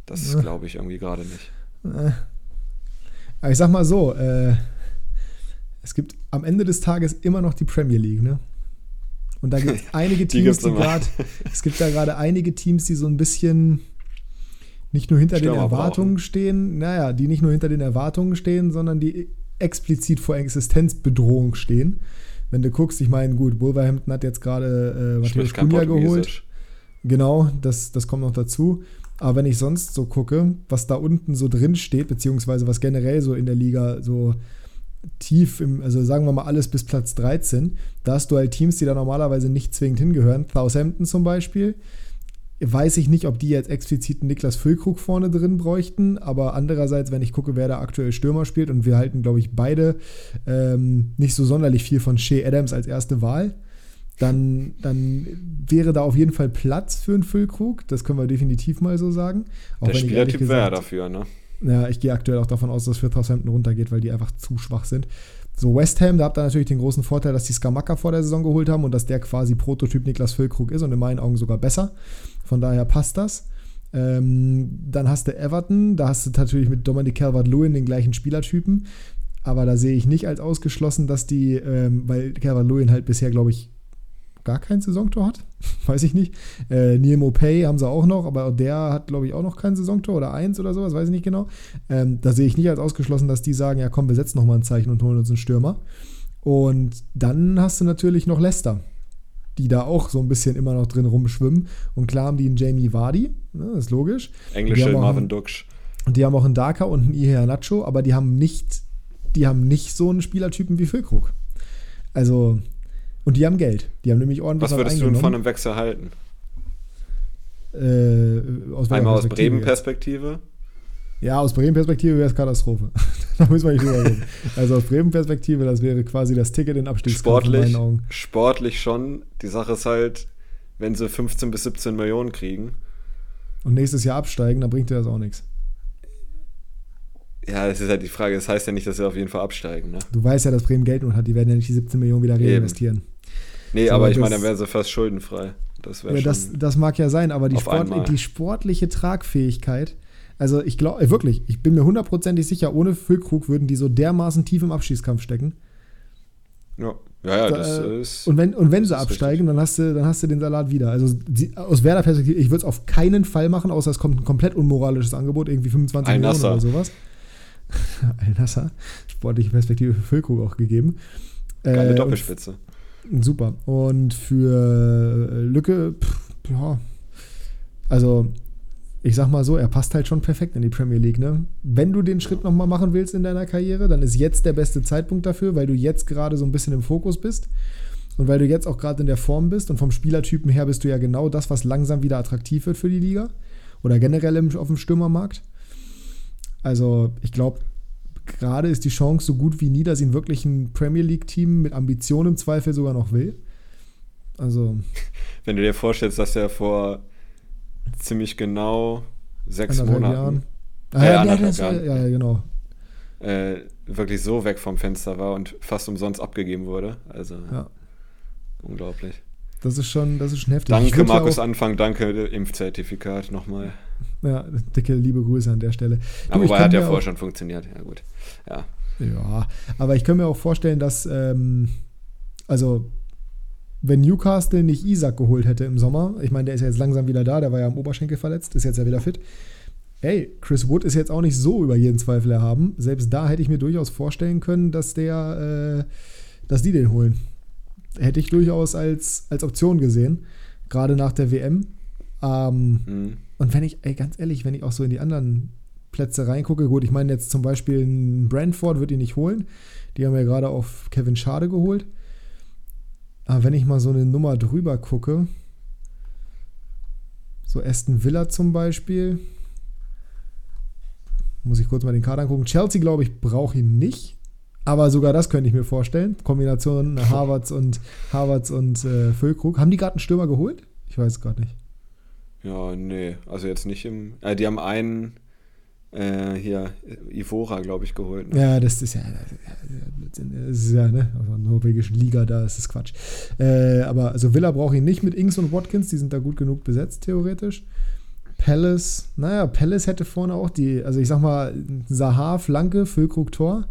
Das Ja. glaube ich irgendwie gerade nicht. Äh. Aber ich sag mal so, äh, es gibt am Ende des Tages immer noch die Premier League, ne? Und da gibt es einige Die Teams, die immer. gerade, es gibt da gerade einige Teams, die so ein bisschen nicht nur hinter den Stürmer Erwartungen brauchen. stehen, naja, die nicht nur hinter den Erwartungen stehen, sondern die explizit vor Existenzbedrohung stehen. Wenn du guckst, ich meine, gut, Wolverhampton hat jetzt gerade äh, Matthäus Cunha geholt. Genau, das, das kommt noch dazu. Aber wenn ich sonst so gucke, was da unten so drin steht, beziehungsweise was generell so in der Liga so tief im, also sagen wir mal alles bis Platz 13, da hast du halt Teams, die da normalerweise nicht zwingend hingehören. Southampton zum Beispiel. Weiß ich nicht, ob die jetzt explizit Niklas Füllkrug vorne drin bräuchten, aber andererseits, wenn ich gucke, wer da aktuell Stürmer spielt und wir halten, glaube ich, beide ähm, nicht so sonderlich viel von Shea Adams als erste Wahl, dann, dann wäre da auf jeden Fall Platz für einen Füllkrug. Das können wir definitiv mal so sagen. Auch Der Spielertyp wäre dafür, ne? ja, ich gehe aktuell auch davon aus, dass für Southampton runtergeht, weil die einfach zu schwach sind. So, West Ham, da habt ihr natürlich den großen Vorteil, dass die Skamaka vor der Saison geholt haben und dass der quasi Prototyp Niklas Füllkrug ist und in meinen Augen sogar besser. Von daher passt das. Ähm, dann hast du Everton, da hast du natürlich mit Dominic Calvert-Lewin den gleichen Spielertypen, aber da sehe ich nicht als ausgeschlossen, dass die, ähm, weil Calvert-Lewin halt bisher, glaube ich, gar kein Saisontor hat. weiß ich nicht. Äh, Neil Mopay haben sie auch noch, aber der hat, glaube ich, auch noch kein Saisontor oder eins oder sowas, weiß ich nicht genau. Ähm, da sehe ich nicht als ausgeschlossen, dass die sagen, ja komm, wir setzen nochmal ein Zeichen und holen uns einen Stürmer. Und dann hast du natürlich noch Leicester, die da auch so ein bisschen immer noch drin rumschwimmen. Und klar haben die einen Jamie Vardy, ne, das ist logisch. Englische Marvin Duksch. Und die haben auch einen Daka und einen Ihe Nacho, aber die haben nicht, die haben nicht so einen Spielertypen wie Füllkrug. Also, und die haben Geld. Die haben nämlich ordentlich Was würdest du denn von einem Wechsel halten? Äh, aus Einmal aus? Bremen-Perspektive. Ja, aus Bremen-Perspektive wäre es Katastrophe. da müssen wir nicht drüber reden. Also aus Bremen-Perspektive, das wäre quasi das Ticket in Abstiegskampf in Sportlich, meinen Augen. sportlich schon. Die Sache ist halt, wenn sie 15 bis 17 Millionen kriegen, Und nächstes Jahr absteigen, dann bringt dir das auch nichts. ja, das ist halt die Frage. Das heißt ja nicht, dass sie auf jeden Fall absteigen, ne? Du weißt ja, dass Bremen Geld not hat, die werden ja nicht die 17 Millionen wieder Eben. Nee, So, aber ich meine, dann wären sie fast schuldenfrei. Das wäre Ja, schon. das, das mag ja sein, aber die, auf Sport, einmal. die sportliche Tragfähigkeit, Also ich glaube, wirklich, ich bin mir hundertprozentig sicher, ohne Füllkrug würden die so dermaßen tief im Abschießkampf stecken. Ja, ja, ja das Äh, ist. Und wenn, und wenn sie absteigen, dann hast, du, dann hast du den Salat wieder. Also die, aus Werder-Perspektive, ich würde es auf keinen Fall machen, außer es kommt ein komplett unmoralisches Angebot, irgendwie 25 Millionen Al-Nassr. oder sowas. Al-Nasser, sportliche Perspektive für Füllkrug auch gegeben. Geile Äh, Doppelspitze. und- Super. Und für äh, Lücke, pff, ja, also ich sag mal so, er passt halt schon perfekt in die Premier League. Ne? Wenn du den Schritt nochmal machen willst in deiner Karriere, dann ist jetzt der beste Zeitpunkt dafür, weil du jetzt gerade so ein bisschen im Fokus bist und weil du jetzt auch gerade in der Form bist und vom Spielertypen her bist du ja genau das, was langsam wieder attraktiv wird für die Liga oder generell im, auf dem Stürmermarkt. Also ich glaube, gerade ist die Chance so gut wie nie, dass ihn wirklich ein Premier League-Team mit Ambition im Zweifel sogar noch will. Also Wenn du dir vorstellst, dass er vor ziemlich genau sechs Monaten Jahren. Äh, Ah, ja, anderthalb das Jahren. ja, ja, genau. äh, wirklich so weg vom Fenster war und fast umsonst abgegeben wurde. Also Ja. unglaublich. Das ist schon, das ist schon heftig. Danke, Markus auch- Anfang, danke, Impfzertifikat nochmal. Ja, dicke liebe Grüße an der Stelle. Aber hat ja vorher schon funktioniert. Ja, gut. Ja. Ja, aber ich kann mir auch vorstellen, dass, ähm, also, wenn Newcastle nicht Isaac geholt hätte im Sommer, ich meine, der ist ja jetzt langsam wieder da, der war ja am Oberschenkel verletzt, ist jetzt ja wieder fit. Ey, Chris Wood ist jetzt auch nicht so über jeden Zweifel erhaben. Selbst da hätte ich mir durchaus vorstellen können, dass der, äh, dass die den holen. Hätte ich durchaus als, als Option gesehen, gerade nach der WM. Ähm, Hm. und wenn ich, ey, ganz ehrlich, wenn ich auch so in die anderen Plätze reingucke, gut, ich meine jetzt zum Beispiel Brentford wird ihn nicht holen. Die haben ja gerade auf Kevin Schade geholt. Aber wenn ich mal so eine Nummer drüber gucke, so Aston Villa zum Beispiel, muss ich kurz mal den Kader angucken. Chelsea, glaube ich, braucht ihn nicht. Aber sogar das könnte ich mir vorstellen. Kombination Harvards und Harvards und äh, Füllkrug. Haben die gerade einen Stürmer geholt? Ich weiß es gerade nicht. Ja, nee, also jetzt nicht im. Äh, die haben einen äh, hier, Ivora, glaube ich, geholt. Ne? Ja, das ist ja, das ist ja ne, in der norwegischen Liga, da ist das Quatsch. Äh, aber also Villa braucht ihn nicht mit Ings und Watkins, die sind da gut genug besetzt, theoretisch. Palace, naja, Palace hätte vorne auch die, also ich sag mal, Sahar, Flanke, Füllkrug, Tor.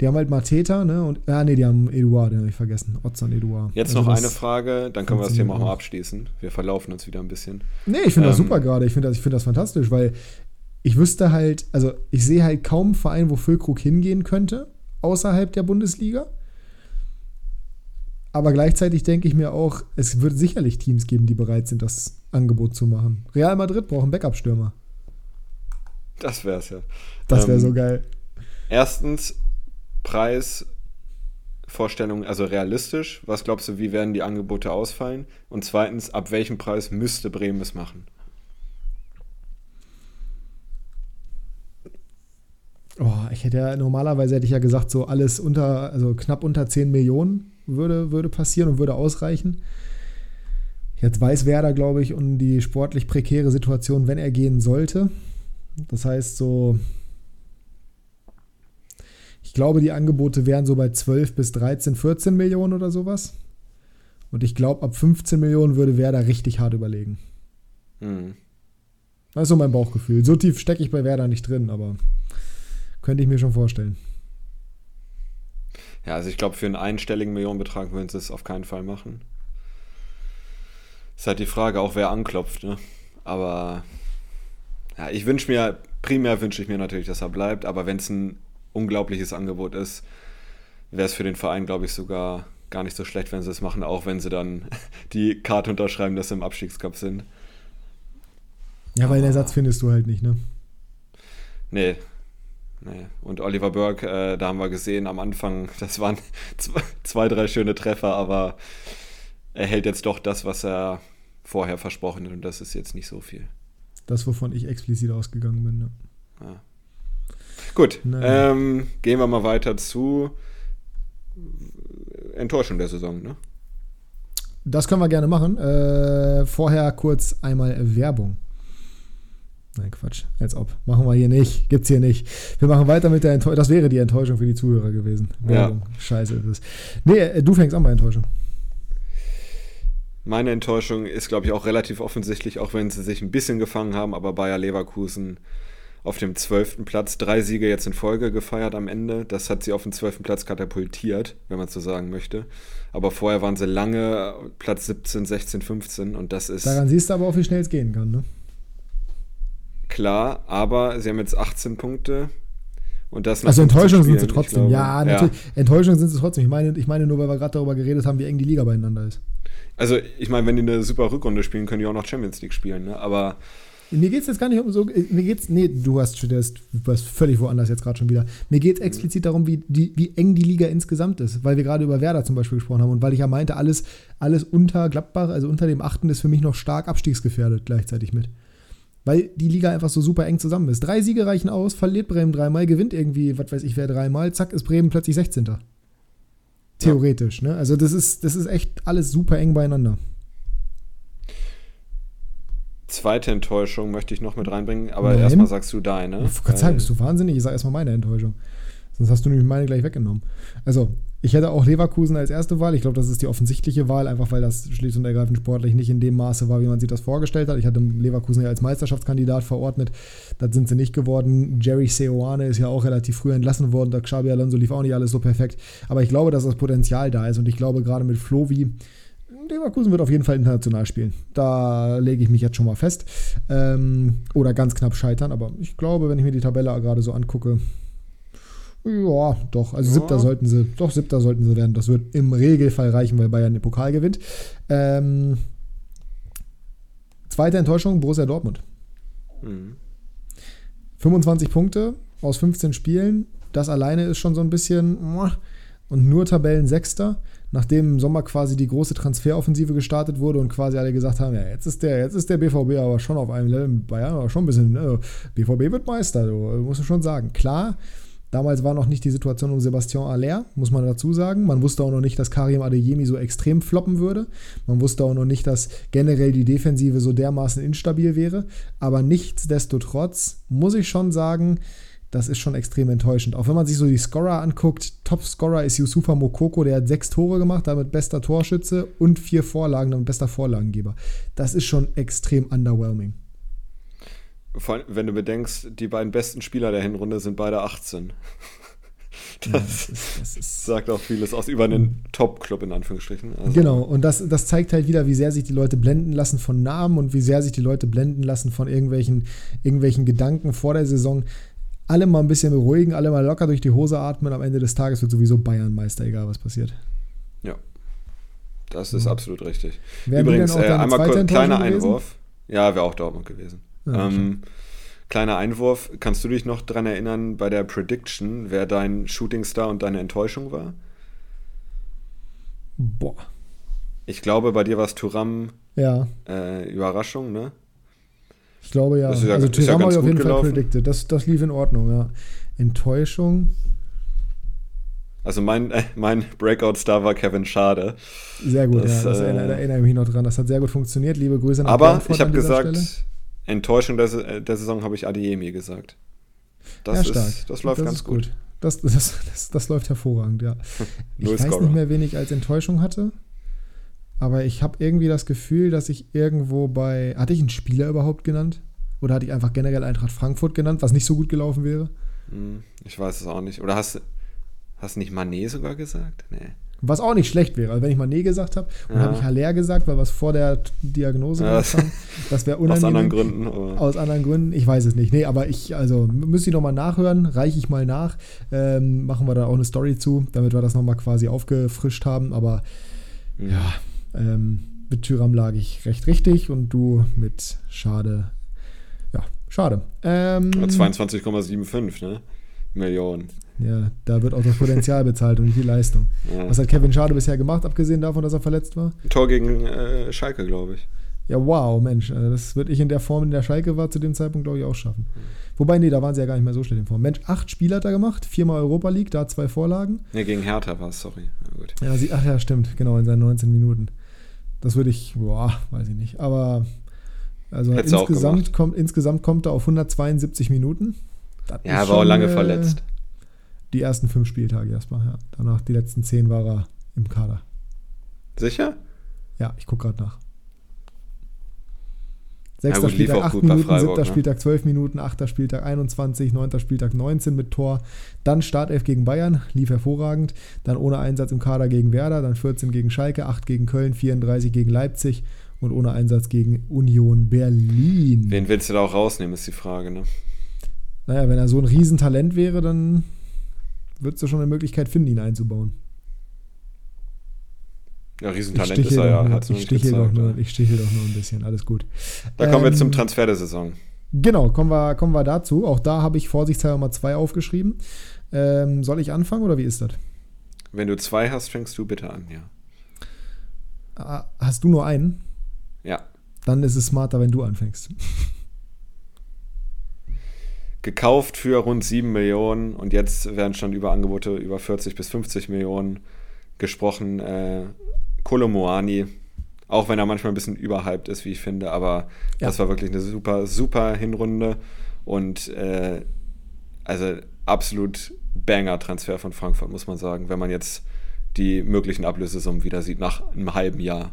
Die haben halt Mateta, ne? Und, ja, nee, die haben Eduard, den habe ich vergessen. Ozan Eduard. Jetzt Also noch das- eine Frage, dann können wir das Thema auch mal abschließen. Wir verlaufen uns wieder ein bisschen. Nee, ich finde das Ähm, super gerade. Ich finde das, ich find das fantastisch, weil ich wüsste halt, also ich sehe halt kaum einen Verein, wo Füllkrug hingehen könnte, außerhalb der Bundesliga. Aber gleichzeitig denke ich mir auch, es wird sicherlich Teams geben, die bereit sind, das Angebot zu machen. Real Madrid braucht einen Backup-Stürmer. Das wär's ja. Das wäre Ähm, so geil. Erstens, Preis, Vorstellung, also realistisch. Was glaubst du, wie werden die Angebote ausfallen? Und zweitens, ab welchem Preis müsste Bremen es machen? Oh, ich hätte ja, normalerweise hätte ich ja gesagt, so alles unter, also knapp unter 10 Millionen würde, würde passieren und würde ausreichen. Jetzt weiß Werder, glaube ich, um die sportlich prekäre Situation, wenn er gehen sollte. Das heißt, so, glaube, die Angebote wären so bei 12 bis 13, 14 Millionen oder sowas. Und ich glaube, ab 15 Millionen würde Werder richtig hart überlegen. Hm. Das ist so mein Bauchgefühl. So tief stecke ich bei Werder nicht drin, aber könnte ich mir schon vorstellen. Ja, also ich glaube, für einen einstelligen Millionenbetrag würden sie es auf keinen Fall machen. Ist halt die Frage, auch wer anklopft, ne? Aber ja, ich wünsche mir, primär wünsche ich mir natürlich, dass er bleibt, aber wenn es ein unglaubliches Angebot ist, wäre es für den Verein, glaube ich, sogar gar nicht so schlecht, wenn sie es machen, auch wenn sie dann die Karte unterschreiben, dass sie im Abstiegskampf sind. Ja, weil den Ersatz findest du halt nicht, ne? Nee. Nee. Und Oliver Burke, äh, da haben wir gesehen am Anfang, das waren zwei, zwei, drei schöne Treffer, aber er hält jetzt doch das, was er vorher versprochen hat und das ist jetzt nicht so viel. Das, wovon ich explizit ausgegangen bin. Ne? Ja. Gut, ähm, gehen wir mal weiter zu Enttäuschung der Saison, ne? Das können wir gerne machen. Äh, vorher kurz einmal Werbung. Nein, Quatsch. Als ob. Machen wir hier nicht. Gibt's hier nicht. Wir machen weiter mit der Enttäuschung. Das wäre die Enttäuschung für die Zuhörer gewesen. Ja. Werbung. Scheiße ist es. Nee, äh, du fängst an bei Enttäuschung. Meine Enttäuschung ist, glaube ich, auch relativ offensichtlich, auch wenn sie sich ein bisschen gefangen haben, aber Bayer Leverkusen auf dem zwölften Platz. Drei Siege jetzt in Folge gefeiert am Ende. Das hat sie auf den zwölften Platz katapultiert, wenn man so sagen möchte. Aber vorher waren sie lange Platz 17, 16, 15 und das ist. Daran siehst du aber auch, wie schnell es gehen kann, ne? Klar, aber sie haben jetzt 18 Punkte. Und das also Enttäuschung sind sie trotzdem. Ja, natürlich. Ja. Enttäuschung sind sie trotzdem. Ich meine, ich meine nur, weil wir gerade darüber geredet haben, wie eng die Liga beieinander ist. Also, ich meine, wenn die eine super Rückrunde spielen, können die auch noch Champions League spielen, ne? Aber. Mir geht es jetzt gar nicht um so. Mir geht's. Nee, du hast, du hast völlig woanders jetzt gerade schon wieder. Mir geht es explizit darum, wie, die, wie eng die Liga insgesamt ist. Weil wir gerade über Werder zum Beispiel gesprochen haben und weil ich ja meinte, alles, alles unter Gladbach, also unter dem Achten, ist für mich noch stark abstiegsgefährdet gleichzeitig mit weil die Liga einfach so super eng zusammen ist. Drei Siege reichen aus, verliert Bremen dreimal, gewinnt irgendwie, was weiß ich wer, dreimal, zack, ist Bremen plötzlich 16. Theoretisch, ja. ne? Also das ist, das ist echt alles super eng beieinander. Zweite Enttäuschung möchte ich noch mit reinbringen, aber erstmal sagst du deine. Ich kann sagen, bist du wahnsinnig? Ich sag erstmal meine Enttäuschung. Sonst hast du nämlich meine gleich weggenommen. Also, ich hätte auch Leverkusen als erste Wahl. Ich glaube, das ist die offensichtliche Wahl, einfach weil das schlicht und ergreifend sportlich nicht in dem Maße war, wie man sich das vorgestellt hat. Ich hatte Leverkusen ja als Meisterschaftskandidat verordnet. Das sind sie nicht geworden. Jerry Seoane ist ja auch relativ früh entlassen worden. Der Xabi Alonso lief auch nicht alles so perfekt. Aber ich glaube, dass das Potenzial da ist. Und ich glaube, gerade mit Flovi, Leverkusen wird auf jeden Fall international spielen. Da lege ich mich jetzt schon mal fest. Ähm, oder ganz knapp scheitern. Aber ich glaube, wenn ich mir die Tabelle gerade so angucke, ja, doch. Also ja. siebter sollten sie, doch siebter sollten sie werden. Das wird im Regelfall reichen, weil Bayern den Pokal gewinnt. Ähm, zweite Enttäuschung, Borussia Dortmund. Mhm. 25 Punkte aus 15 Spielen. Das alleine ist schon so ein bisschen. Und nur Tabellensechster, nachdem im Sommer quasi die große Transferoffensive gestartet wurde und quasi alle gesagt haben: Ja, jetzt ist der, jetzt ist der BVB aber schon auf einem Level. Bayern aber schon ein bisschen. Äh, BVB wird Meister, du, musst du schon sagen. Klar Damals war noch nicht die Situation um Sebastian Aller, muss man dazu sagen. Man wusste auch noch nicht, dass Karim Adeyemi so extrem floppen würde. Man wusste auch noch nicht, dass generell die Defensive so dermaßen instabil wäre. Aber nichtsdestotrotz muss ich schon sagen, das ist schon extrem enttäuschend. Auch wenn man sich so die Scorer anguckt, Top-Scorer ist Yusufa Mokoko, der hat sechs Tore gemacht, damit bester Torschütze und vier Vorlagen, damit bester Vorlagengeber. Das ist schon extrem underwhelming. Vor allem, wenn du bedenkst, die beiden besten Spieler der Hinrunde sind beide 18. Das, ja, das, ist, das ist, sagt auch vieles aus über einen Top-Club in Anführungsstrichen. Also genau, und das, das zeigt halt wieder, wie sehr sich die Leute blenden lassen von Namen und wie sehr sich die Leute blenden lassen von irgendwelchen, irgendwelchen Gedanken vor der Saison. Alle mal ein bisschen beruhigen, alle mal locker durch die Hose atmen. Am Ende des Tages wird sowieso Bayern Meister, egal was passiert. Ja, das ist ja. absolut richtig. Wären Übrigens, äh, einmal kurz, kleiner Einwurf. Ja, wäre auch Dortmund gewesen. Ja, ähm, kleiner Einwurf, kannst du dich noch daran erinnern bei der Prediction, wer dein Shootingstar und deine Enttäuschung war? Boah. Ich glaube, bei dir war es Turam ja. Äh, Überraschung, ne? Ich glaube ja. ja also Turam ja habe ich auf jeden gelaufen. Fall predicted. Das, das lief in Ordnung, ja. Enttäuschung. Also mein, äh, mein Breakout-Star war Kevin Schade. Sehr gut, das, ja. Das äh, erinnere, ich mich noch dran. Das hat sehr gut funktioniert. Liebe Grüße nach Aber ich habe gesagt, Stelle. Enttäuschung der, der Saison habe ich Adiemi gesagt. Das, ja, stark. Ist, das läuft das ganz gut. gut. Das, das, das, das, läuft hervorragend, ja. ich weiß nicht mehr, wen ich als Enttäuschung hatte. Aber ich habe irgendwie das Gefühl, dass ich irgendwo bei. Hatte ich einen Spieler überhaupt genannt? Oder hatte ich einfach generell Eintracht Frankfurt genannt, was nicht so gut gelaufen wäre? Hm, ich weiß es auch nicht. Oder hast, hast du nicht Manet sogar gesagt? Nee. Was auch nicht schlecht wäre. Also wenn ich mal Nee gesagt habe und ja. habe ich Haller gesagt, weil was vor der Diagnose ja, kam, das wäre unangenehm. Aus anderen Gründen. Aber. Aus anderen Gründen, ich weiß es nicht. Nee, aber ich, also müsste ich nochmal nachhören, reiche ich mal nach. Ähm, machen wir da auch eine Story zu, damit wir das nochmal quasi aufgefrischt haben. Aber mhm. ja, ähm, mit Tyram lag ich recht richtig und du mit Schade. Ja, schade. Ähm, 22,75, ne? Millionen. Ja, da wird auch das Potenzial bezahlt und nicht die Leistung. Ja. Was hat Kevin Schade bisher gemacht, abgesehen davon, dass er verletzt war? Tor gegen äh, Schalke, glaube ich. Ja, wow, Mensch, äh, das würde ich in der Form, in der Schalke war, zu dem Zeitpunkt, glaube ich, auch schaffen. Wobei, nee, da waren sie ja gar nicht mehr so schlecht in Form. Mensch, acht Spiele hat er gemacht, viermal Europa League, da zwei Vorlagen. Nee, gegen Hertha war es, sorry. Ja, sie, ach ja, stimmt, genau, in seinen 19 Minuten. Das würde ich, boah, weiß ich nicht. Aber also insgesamt kommt, insgesamt kommt er auf 172 Minuten. Das ja, er war auch lange äh, verletzt. Die ersten fünf Spieltage erstmal, ja. Danach die letzten zehn war er im Kader. Sicher? Ja, ich gucke gerade nach. Sechster lief Spieltag auch 8 gut bei Minuten, Freiburg, siebter ne? Spieltag 12 Minuten, achter Spieltag 21, neunter Spieltag 19 mit Tor. Dann Startelf gegen Bayern, lief hervorragend. Dann ohne Einsatz im Kader gegen Werder, dann 14 gegen Schalke, 8 gegen Köln, 34 gegen Leipzig und ohne Einsatz gegen Union Berlin. Wen willst du da auch rausnehmen, ist die Frage, ne? Naja, wenn er so ein Riesentalent wäre, dann würdest du schon eine Möglichkeit finden, ihn einzubauen. Ja, Riesentalent ist er ja, nur, ich stichel doch nur, ja. ich stichel doch nur ein bisschen, alles gut. Da kommen wir Ähm, zum Transfer der Saison. Genau, kommen wir, kommen wir dazu. Auch da habe ich vorsichtshalber mal zwei aufgeschrieben. Ähm, soll ich anfangen oder wie ist das? Wenn du zwei hast, fängst du bitte an, ja. Ah, Hast du nur einen? Ja. Dann ist es smarter, wenn du anfängst. Gekauft für rund 7 Millionen und jetzt werden schon über Angebote über 40 bis 50 Millionen gesprochen. Äh, Kolomoani, auch wenn er manchmal ein bisschen überhyped ist, wie ich finde, aber Ja. das war wirklich eine super, super Hinrunde und äh, also absolut Banger-Transfer von Frankfurt, muss man sagen, wenn man jetzt die möglichen Ablösesummen wieder sieht nach einem halben Jahr.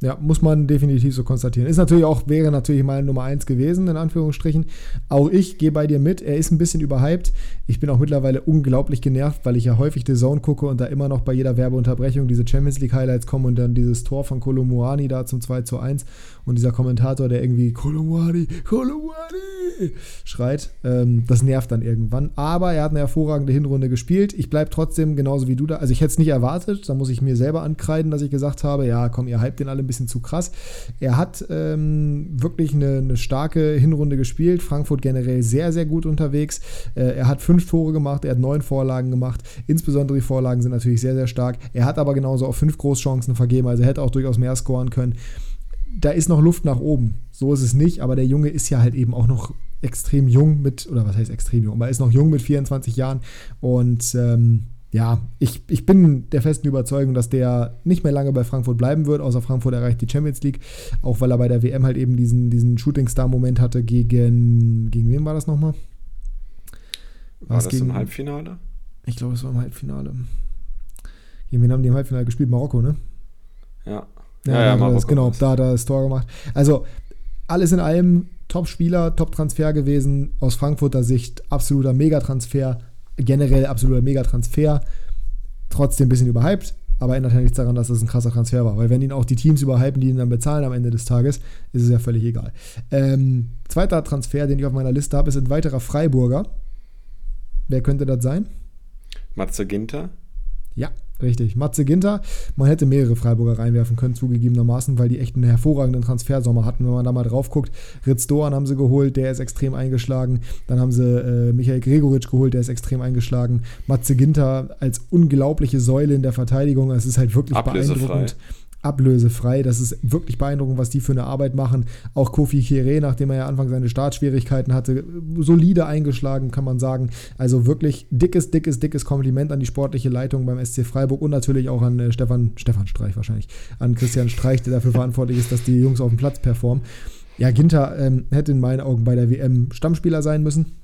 Ja, muss man definitiv so konstatieren. Ist natürlich auch, wäre natürlich mal Nummer 1 gewesen, in Anführungsstrichen. Auch ich gehe bei dir mit. Er ist ein bisschen überhyped. Ich bin auch mittlerweile unglaublich genervt, weil ich ja häufig The Zone gucke und da immer noch bei jeder Werbeunterbrechung diese Champions League Highlights kommen und dann dieses Tor von Kolomuani da zum 2 zu 1 und dieser Kommentator, der irgendwie Kolomuani, Kolomuani schreit. Ähm, das nervt dann irgendwann. Aber er hat eine hervorragende Hinrunde gespielt. Ich bleibe trotzdem genauso wie du da. Also ich hätte es nicht erwartet. Da muss ich mir selber ankreiden, dass ich gesagt habe, ja komm, ihr hypt den alle ein bisschen zu krass. Er hat ähm, wirklich eine, eine starke Hinrunde gespielt. Frankfurt generell sehr, sehr gut unterwegs. Äh, er hat fünf Tore gemacht, er hat neun Vorlagen gemacht. Insbesondere die Vorlagen sind natürlich sehr, sehr stark. Er hat aber genauso auch fünf Großchancen vergeben, also er hätte auch durchaus mehr scoren können. Da ist noch Luft nach oben. So ist es nicht, aber der Junge ist ja halt eben auch noch extrem jung mit, oder was heißt extrem jung, aber er ist noch jung mit 24 Jahren und ähm, ja, ich, ich bin der festen Überzeugung, dass der nicht mehr lange bei Frankfurt bleiben wird, außer Frankfurt erreicht die Champions League, auch weil er bei der WM halt eben diesen, diesen Shooting-Star-Moment hatte gegen, gegen wen war das nochmal? War das gegen- im Halbfinale? Ich glaube, es war im Halbfinale. Gegen wen haben die im Halbfinale gespielt? Marokko, ne? Ja. Ja, ja, Marokko das, genau, da hat er das Tor gemacht. Also, alles in allem Top-Spieler, Top-Transfer gewesen. Aus Frankfurter Sicht absoluter Megatransfer. Generell absoluter Megatransfer. Trotzdem ein bisschen überhyped, aber ändert ja nichts daran, dass das ein krasser Transfer war. Weil, wenn ihn auch die Teams überhypen, die ihn dann bezahlen am Ende des Tages, ist es ja völlig egal. Ähm, zweiter Transfer, den ich auf meiner Liste habe, ist ein weiterer Freiburger. Wer könnte das sein? Matze Ginter. Ja, richtig. Matze Ginter. Man hätte mehrere Freiburger reinwerfen können, zugegebenermaßen, weil die echt einen hervorragenden Transfersommer hatten, wenn man da mal drauf guckt. Ritz Doan haben sie geholt, der ist extrem eingeschlagen. Dann haben sie äh, Michael Gregoritsch geholt, der ist extrem eingeschlagen. Matze Ginter als unglaubliche Säule in der Verteidigung. Es ist halt wirklich beeindruckend. Ablösefrei. Das ist wirklich beeindruckend, was die für eine Arbeit machen. Auch Kofi Kire, nachdem er ja Anfang seine Startschwierigkeiten hatte, solide eingeschlagen, kann man sagen. Also wirklich dickes, dickes, dickes Kompliment an die sportliche Leitung beim SC Freiburg und natürlich auch an äh, Stefan, Stefan Streich wahrscheinlich, an Christian Streich, der dafür verantwortlich ist, dass die Jungs auf dem Platz performen. Ja, Ginter ähm, hätte in meinen Augen bei der WM Stammspieler sein müssen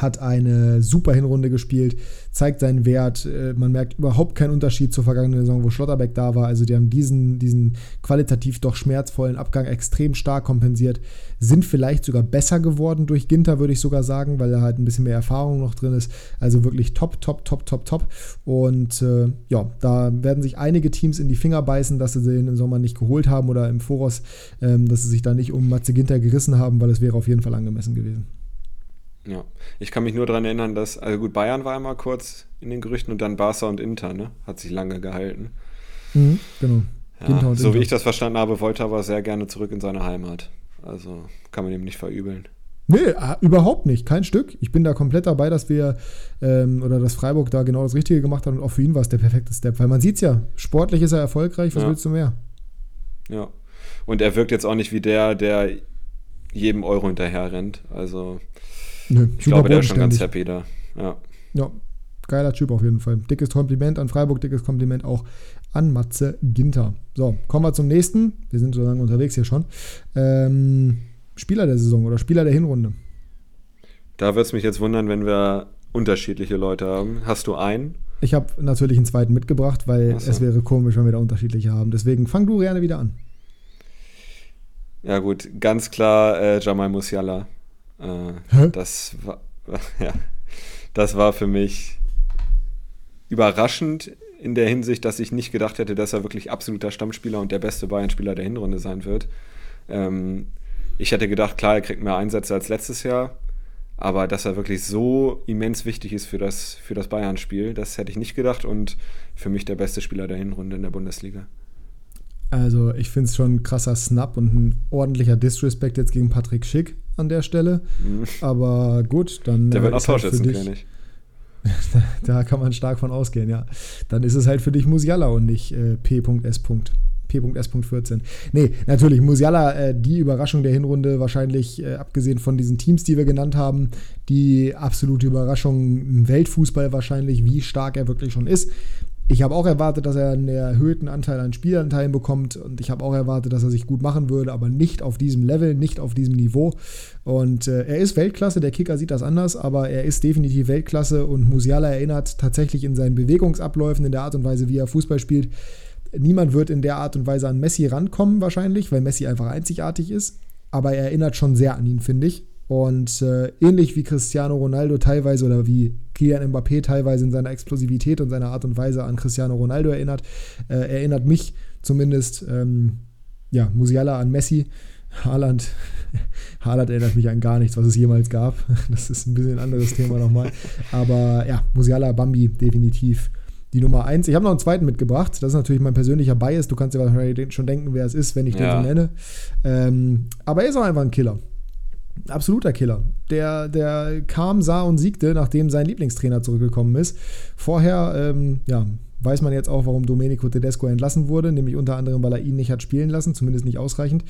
hat eine super Hinrunde gespielt, zeigt seinen Wert. Äh, Man merkt überhaupt keinen Unterschied zur vergangenen Saison, wo Schlotterbeck da war. Also die haben diesen, diesen qualitativ doch schmerzvollen Abgang extrem stark kompensiert. Sind vielleicht sogar besser geworden durch Ginter, würde ich sogar sagen, weil da halt ein bisschen mehr Erfahrung noch drin ist. Also wirklich top, top, top, top, top. Und äh, ja, da werden sich einige Teams in die Finger beißen, dass sie den im Sommer nicht geholt haben oder im Voraus, ähm, dass sie sich da nicht um Matze Ginter gerissen haben, weil es wäre auf jeden Fall angemessen gewesen. Ja. Ich kann mich nur daran erinnern, dass, also gut, Bayern war einmal kurz in den Gerüchten und dann Barca und Inter, ne? Hat sich lange gehalten. Mhm, genau. Ja, so wie ich das verstanden habe, wollte er aber sehr gerne zurück in seine Heimat. Also kann man ihm nicht verübeln. Nee, äh, überhaupt nicht. Kein Stück. Ich bin da komplett dabei, dass wir ähm, oder dass Freiburg da genau das Richtige gemacht hat und auch für ihn war es der perfekte Step. Weil man sieht es ja, sportlich ist er erfolgreich, was Ja. willst du mehr? Ja. Und er wirkt jetzt auch nicht wie der, der jedem Euro hinterher rennt. Also Nö, ich glaube, der ist schon ganz happy da. Ja. Ja, geiler Typ auf jeden Fall. Dickes Kompliment an Freiburg, dickes Kompliment auch an Matze Ginter. So, kommen wir zum nächsten. Wir sind so lange unterwegs hier schon. Ähm, Spieler der Saison oder Spieler der Hinrunde. Da würde es mich jetzt wundern, wenn wir unterschiedliche Leute haben. Hast du einen? Ich habe natürlich einen zweiten mitgebracht, weil so. es wäre komisch, wenn wir da unterschiedliche haben. Deswegen fang du gerne wieder an. Ja, gut, ganz klar äh, Jamal Musiala. Äh, das war, ja, das war für mich überraschend in der Hinsicht, dass ich nicht gedacht hätte, dass er wirklich absoluter Stammspieler und der beste Bayern-Spieler der Hinrunde sein wird. Ähm, ich hätte gedacht, klar, er kriegt mehr Einsätze als letztes Jahr, aber dass er wirklich so immens wichtig ist für das, für das Bayern-Spiel, das hätte ich nicht gedacht und für mich der beste Spieler der Hinrunde in der Bundesliga. Also ich finde es schon ein krasser Snap und ein ordentlicher Disrespect jetzt gegen Patrick Schick an der Stelle. Mhm. Aber gut, dann. Der wird auch Torschützenkönig. da kann man stark von ausgehen, ja. Dann ist es halt für dich Musiala und nicht äh, P.S. P.S.14. Nee, natürlich, Musiala, äh, die Überraschung der Hinrunde, wahrscheinlich äh, abgesehen von diesen Teams, die wir genannt haben, die absolute Überraschung im Weltfußball wahrscheinlich, wie stark er wirklich schon ist. Ich habe auch erwartet, dass er einen erhöhten Anteil an Spielanteilen bekommt und ich habe auch erwartet, dass er sich gut machen würde, aber nicht auf diesem Level, nicht auf diesem Niveau. Und äh, er ist Weltklasse, der Kicker sieht das anders, aber er ist definitiv Weltklasse und Musiala erinnert tatsächlich in seinen Bewegungsabläufen, in der Art und Weise, wie er Fußball spielt. Niemand wird in der Art und Weise an Messi rankommen, wahrscheinlich, weil Messi einfach einzigartig ist. Aber er erinnert schon sehr an ihn, finde ich. Und äh, ähnlich wie Cristiano Ronaldo teilweise oder wie Kylian Mbappé teilweise in seiner Explosivität und seiner Art und Weise an Cristiano Ronaldo erinnert, äh, erinnert mich zumindest ähm, ja, Musiala an Messi. Haaland, Haaland erinnert mich an gar nichts, was es jemals gab. Das ist ein bisschen ein anderes Thema nochmal. Aber ja, Musiala, Bambi, definitiv die Nummer 1. Ich habe noch einen zweiten mitgebracht. Das ist natürlich mein persönlicher Bias. Du kannst dir wahrscheinlich schon denken, wer es ist, wenn ich ja. den so nenne. Ähm, aber er ist auch einfach ein Killer absoluter Killer. Der, der kam, sah und siegte, nachdem sein Lieblingstrainer zurückgekommen ist. Vorher, ähm, ja, weiß man jetzt auch, warum Domenico Tedesco entlassen wurde, nämlich unter anderem, weil er ihn nicht hat spielen lassen, zumindest nicht ausreichend.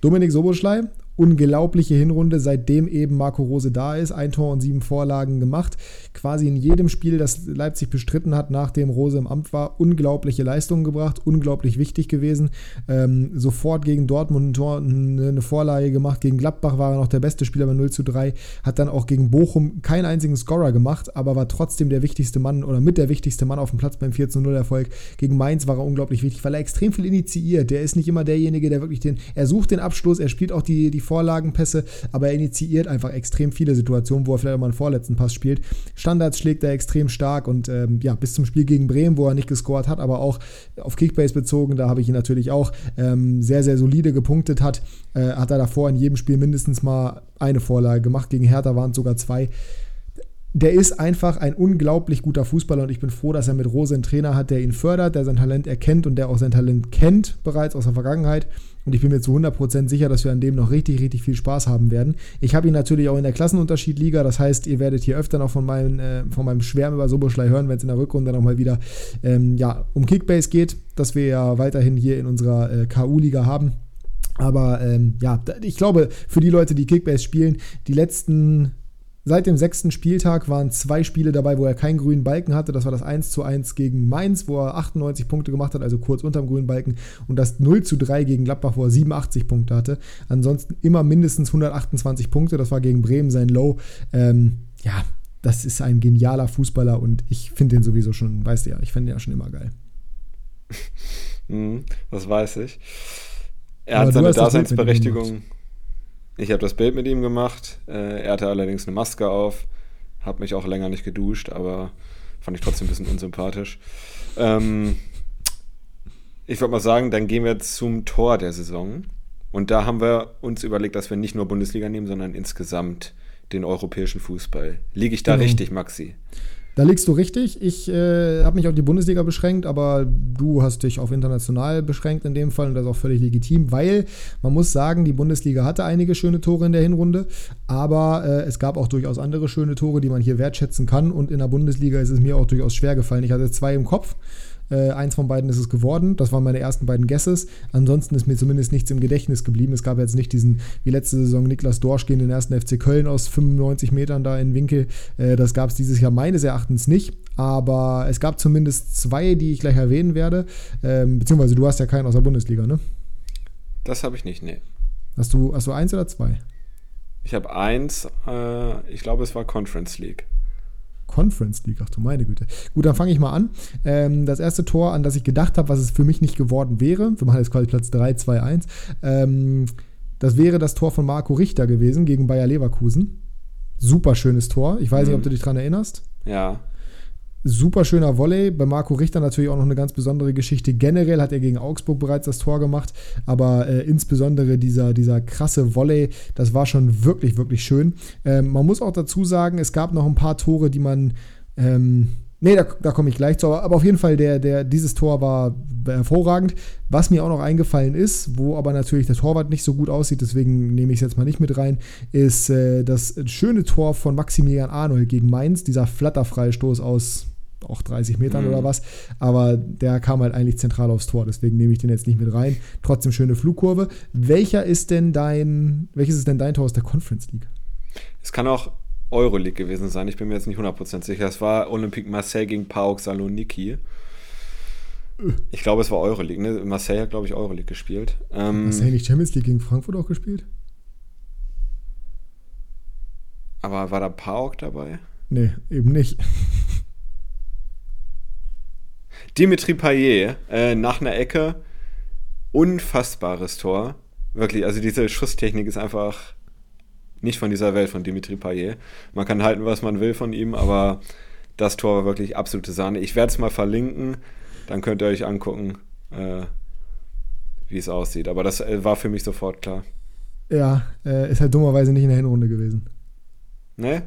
Dominik Soboschlei unglaubliche Hinrunde, seitdem eben Marco Rose da ist. Ein Tor und sieben Vorlagen gemacht. Quasi in jedem Spiel, das Leipzig bestritten hat, nachdem Rose im Amt war, unglaubliche Leistungen gebracht, unglaublich wichtig gewesen. Ähm, sofort gegen Dortmund ein Tor, eine Vorlage gemacht. Gegen Gladbach war er noch der beste Spieler bei 0 zu 3. Hat dann auch gegen Bochum keinen einzigen Scorer gemacht, aber war trotzdem der wichtigste Mann oder mit der wichtigste Mann auf dem Platz beim 4 zu 0 Erfolg. Gegen Mainz war er unglaublich wichtig, weil er extrem viel initiiert. Der ist nicht immer derjenige, der wirklich den, er sucht den Abschluss, er spielt auch die, die Vorlagenpässe, aber er initiiert einfach extrem viele Situationen, wo er vielleicht auch mal einen vorletzten Pass spielt. Standards schlägt er extrem stark und ähm, ja, bis zum Spiel gegen Bremen, wo er nicht gescored hat, aber auch auf Kickbase bezogen, da habe ich ihn natürlich auch ähm, sehr, sehr solide gepunktet hat, äh, hat er davor in jedem Spiel mindestens mal eine Vorlage gemacht. Gegen Hertha waren es sogar zwei der ist einfach ein unglaublich guter Fußballer und ich bin froh, dass er mit Rose einen Trainer hat, der ihn fördert, der sein Talent erkennt und der auch sein Talent kennt bereits aus der Vergangenheit. Und ich bin mir zu 100% sicher, dass wir an dem noch richtig, richtig viel Spaß haben werden. Ich habe ihn natürlich auch in der Klassenunterschiedliga. Das heißt, ihr werdet hier öfter noch von meinem, äh, von meinem Schwärmen über Soboschlei hören, wenn es in der Rückrunde nochmal wieder ähm, ja, um Kickbase geht, dass wir ja weiterhin hier in unserer äh, KU-Liga haben. Aber ähm, ja, ich glaube, für die Leute, die Kickbase spielen, die letzten Seit dem sechsten Spieltag waren zwei Spiele dabei, wo er keinen grünen Balken hatte. Das war das 1 zu 1 gegen Mainz, wo er 98 Punkte gemacht hat, also kurz unterm grünen Balken. Und das 0 zu 3 gegen Gladbach, wo er 87 Punkte hatte. Ansonsten immer mindestens 128 Punkte. Das war gegen Bremen sein Low. Ähm, ja, das ist ein genialer Fußballer und ich finde den sowieso schon, weißt du ja, ich finde den ja schon immer geil. Mhm, das weiß ich. Er Aber hat seine Daseinsberechtigung ich habe das Bild mit ihm gemacht. Äh, er hatte allerdings eine Maske auf. Habe mich auch länger nicht geduscht, aber fand ich trotzdem ein bisschen unsympathisch. Ähm, ich würde mal sagen, dann gehen wir zum Tor der Saison. Und da haben wir uns überlegt, dass wir nicht nur Bundesliga nehmen, sondern insgesamt den europäischen Fußball. Liege ich da genau. richtig, Maxi? Da liegst du richtig. Ich äh, habe mich auf die Bundesliga beschränkt, aber du hast dich auf international beschränkt in dem Fall und das ist auch völlig legitim, weil man muss sagen, die Bundesliga hatte einige schöne Tore in der Hinrunde, aber äh, es gab auch durchaus andere schöne Tore, die man hier wertschätzen kann und in der Bundesliga ist es mir auch durchaus schwer gefallen. Ich hatte zwei im Kopf. Äh, eins von beiden ist es geworden. Das waren meine ersten beiden Guesses. Ansonsten ist mir zumindest nichts im Gedächtnis geblieben. Es gab jetzt nicht diesen, wie letzte Saison, Niklas Dorsch gegen den ersten FC Köln aus 95 Metern da in Winkel. Äh, das gab es dieses Jahr meines Erachtens nicht. Aber es gab zumindest zwei, die ich gleich erwähnen werde. Ähm, beziehungsweise du hast ja keinen aus der Bundesliga, ne? Das habe ich nicht, nee. Hast du, hast du eins oder zwei? Ich habe eins, äh, ich glaube, es war Conference League. Conference League, ach du meine Güte. Gut, dann fange ich mal an. Ähm, das erste Tor, an das ich gedacht habe, was es für mich nicht geworden wäre, wir machen jetzt quasi Platz 3, 2, 1, ähm, Das wäre das Tor von Marco Richter gewesen gegen Bayer Leverkusen. Super schönes Tor. Ich weiß mhm. nicht, ob du dich daran erinnerst. Ja. Super schöner Volley. Bei Marco Richter natürlich auch noch eine ganz besondere Geschichte. Generell hat er gegen Augsburg bereits das Tor gemacht, aber äh, insbesondere dieser, dieser krasse Volley, das war schon wirklich, wirklich schön. Ähm, man muss auch dazu sagen, es gab noch ein paar Tore, die man. Ähm, Nee, da, da komme ich gleich zu. Aber auf jeden Fall, der, der, dieses Tor war hervorragend. Was mir auch noch eingefallen ist, wo aber natürlich der Torwart nicht so gut aussieht, deswegen nehme ich es jetzt mal nicht mit rein, ist äh, das schöne Tor von Maximilian Arnold gegen Mainz, dieser Flatterfreistoß aus auch 30 Metern mhm. oder was. Aber der kam halt eigentlich zentral aufs Tor, deswegen nehme ich den jetzt nicht mit rein. Trotzdem schöne Flugkurve. Welcher ist denn dein, welches ist denn dein Tor aus der Conference League? Es kann auch Euroleague gewesen sein. Ich bin mir jetzt nicht 100% sicher. Es war Olympique Marseille gegen PAOK Saloniki. Ich glaube, es war Euroleague. Ne? Marseille hat, glaube ich, Euroleague gespielt. Ähm, Marseille nicht Champions League gegen Frankfurt auch gespielt? Aber war da PAOK dabei? Nee, eben nicht. Dimitri Payet äh, nach einer Ecke. Unfassbares Tor. Wirklich, also diese Schusstechnik ist einfach nicht von dieser Welt von Dimitri Payet. Man kann halten, was man will von ihm, aber das Tor war wirklich absolute Sahne. Ich werde es mal verlinken, dann könnt ihr euch angucken, äh, wie es aussieht. Aber das äh, war für mich sofort klar. Ja, äh, ist halt dummerweise nicht in der Hinrunde gewesen. Ne?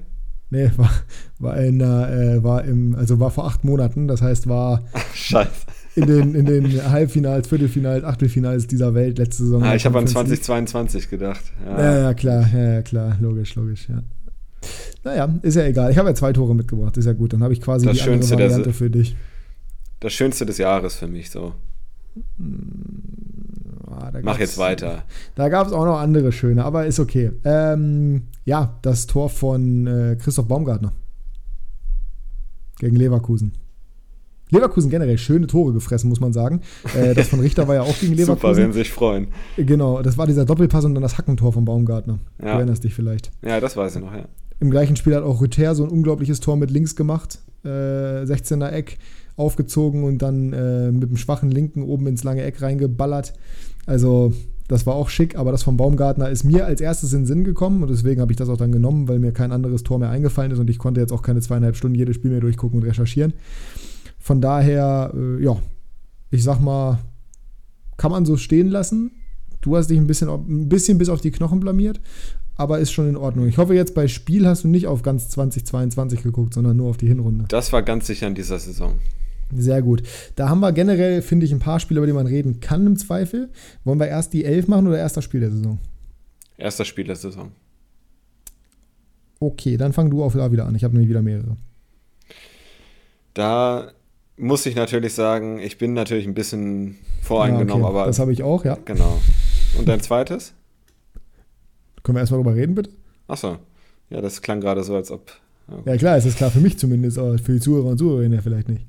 Nee, war, war, in, äh, war im, also war vor acht Monaten, das heißt war Scheiße in den, in den Halbfinals, Viertelfinals, Achtelfinals dieser Welt letzte Saison. Ah, ich habe an 2022 gedacht. Ja. ja, ja, klar, ja, ja, klar, logisch, logisch, ja. Naja, ist ja egal. Ich habe ja zwei Tore mitgebracht, ist ja gut. Dann habe ich quasi das die Schönste andere Variante für dich. Das Schönste des Jahres für mich so. Ah, Mach jetzt weiter. Da gab es auch noch andere schöne, aber ist okay. Ähm, ja, das Tor von äh, Christoph Baumgartner gegen Leverkusen. Leverkusen generell schöne Tore gefressen, muss man sagen. Äh, das von Richter war ja auch gegen Leverkusen. Super, werden sich freuen. Genau, das war dieser Doppelpass und dann das Hackentor von Baumgartner. Ja. Du erinnerst dich vielleicht. Ja, das weiß ich noch, ja. Im gleichen Spiel hat auch Rüther so ein unglaubliches Tor mit links gemacht. Äh, 16er Eck aufgezogen und dann äh, mit dem schwachen Linken oben ins lange Eck reingeballert. Also, das war auch schick, aber das von Baumgartner ist mir als erstes in den Sinn gekommen und deswegen habe ich das auch dann genommen, weil mir kein anderes Tor mehr eingefallen ist und ich konnte jetzt auch keine zweieinhalb Stunden jedes Spiel mehr durchgucken und recherchieren. Von daher, äh, ja, ich sag mal, kann man so stehen lassen. Du hast dich ein bisschen, ein bisschen bis auf die Knochen blamiert, aber ist schon in Ordnung. Ich hoffe, jetzt bei Spiel hast du nicht auf ganz 2022 geguckt, sondern nur auf die Hinrunde. Das war ganz sicher in dieser Saison. Sehr gut. Da haben wir generell, finde ich, ein paar Spiele, über die man reden kann im Zweifel. Wollen wir erst die elf machen oder erst das Spiel der Saison? Erster Spiel der Saison. Okay, dann fang du auch da wieder an. Ich habe nämlich wieder mehrere. Da muss ich natürlich sagen, ich bin natürlich ein bisschen voreingenommen, ja, okay. aber. Das habe ich auch, ja. Genau. Und dein zweites? Können wir erstmal drüber reden, bitte? Achso. Ja, das klang gerade so, als ob. Okay. Ja, klar, es ist klar für mich zumindest, aber für die Zuhörer und Zuhörerinnen ja vielleicht nicht.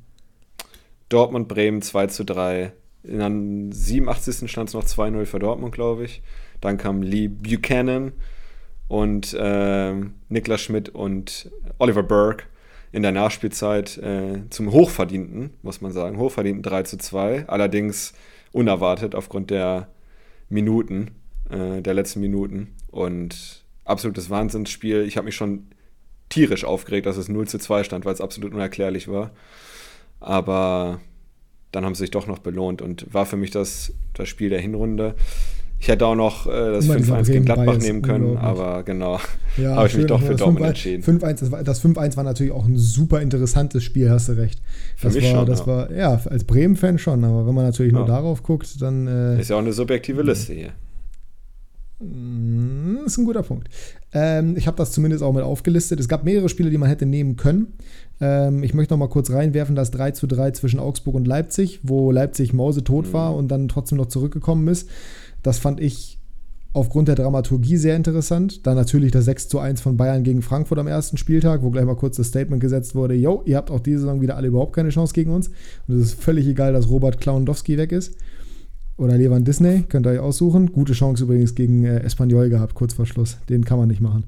Dortmund, Bremen 2 zu 3. In der 87. stand es noch 2-0 für Dortmund, glaube ich. Dann kam Lee Buchanan und äh, Niklas Schmidt und Oliver Burke in der Nachspielzeit äh, zum Hochverdienten, muss man sagen, Hochverdienten 3 zu 2, allerdings unerwartet aufgrund der Minuten, äh, der letzten Minuten und absolutes Wahnsinnsspiel. Ich habe mich schon tierisch aufgeregt, dass es 0 zu 2 stand, weil es absolut unerklärlich war. Aber dann haben sie sich doch noch belohnt und war für mich das, das Spiel der Hinrunde. Ich hätte auch noch äh, das 5-1 gegen Gladbach nehmen können, aber genau, ja, habe ich mich doch für Dortmund entschieden. 5-1, das 5-1 war natürlich auch ein super interessantes Spiel, hast du recht. Das für mich war, schon, das ja. war, ja, als Bremen-Fan schon, aber wenn man natürlich ja. nur darauf guckt, dann. Äh, ist ja auch eine subjektive Liste hier. Mm, ist ein guter Punkt. Ähm, ich habe das zumindest auch mit aufgelistet. Es gab mehrere Spiele, die man hätte nehmen können. Ähm, ich möchte noch mal kurz reinwerfen, das 3 zu 3 zwischen Augsburg und Leipzig, wo Leipzig mausetot mhm. war und dann trotzdem noch zurückgekommen ist. Das fand ich aufgrund der Dramaturgie sehr interessant. Dann natürlich das 6 zu 1 von Bayern gegen Frankfurt am ersten Spieltag, wo gleich mal kurz das Statement gesetzt wurde, yo, ihr habt auch diese Saison wieder alle überhaupt keine Chance gegen uns. Und es ist völlig egal, dass Robert Klawandowski weg ist. Oder Levan Disney, könnt ihr euch aussuchen. Gute Chance übrigens gegen äh, Espanyol gehabt, kurz vor Schluss. Den kann man nicht machen.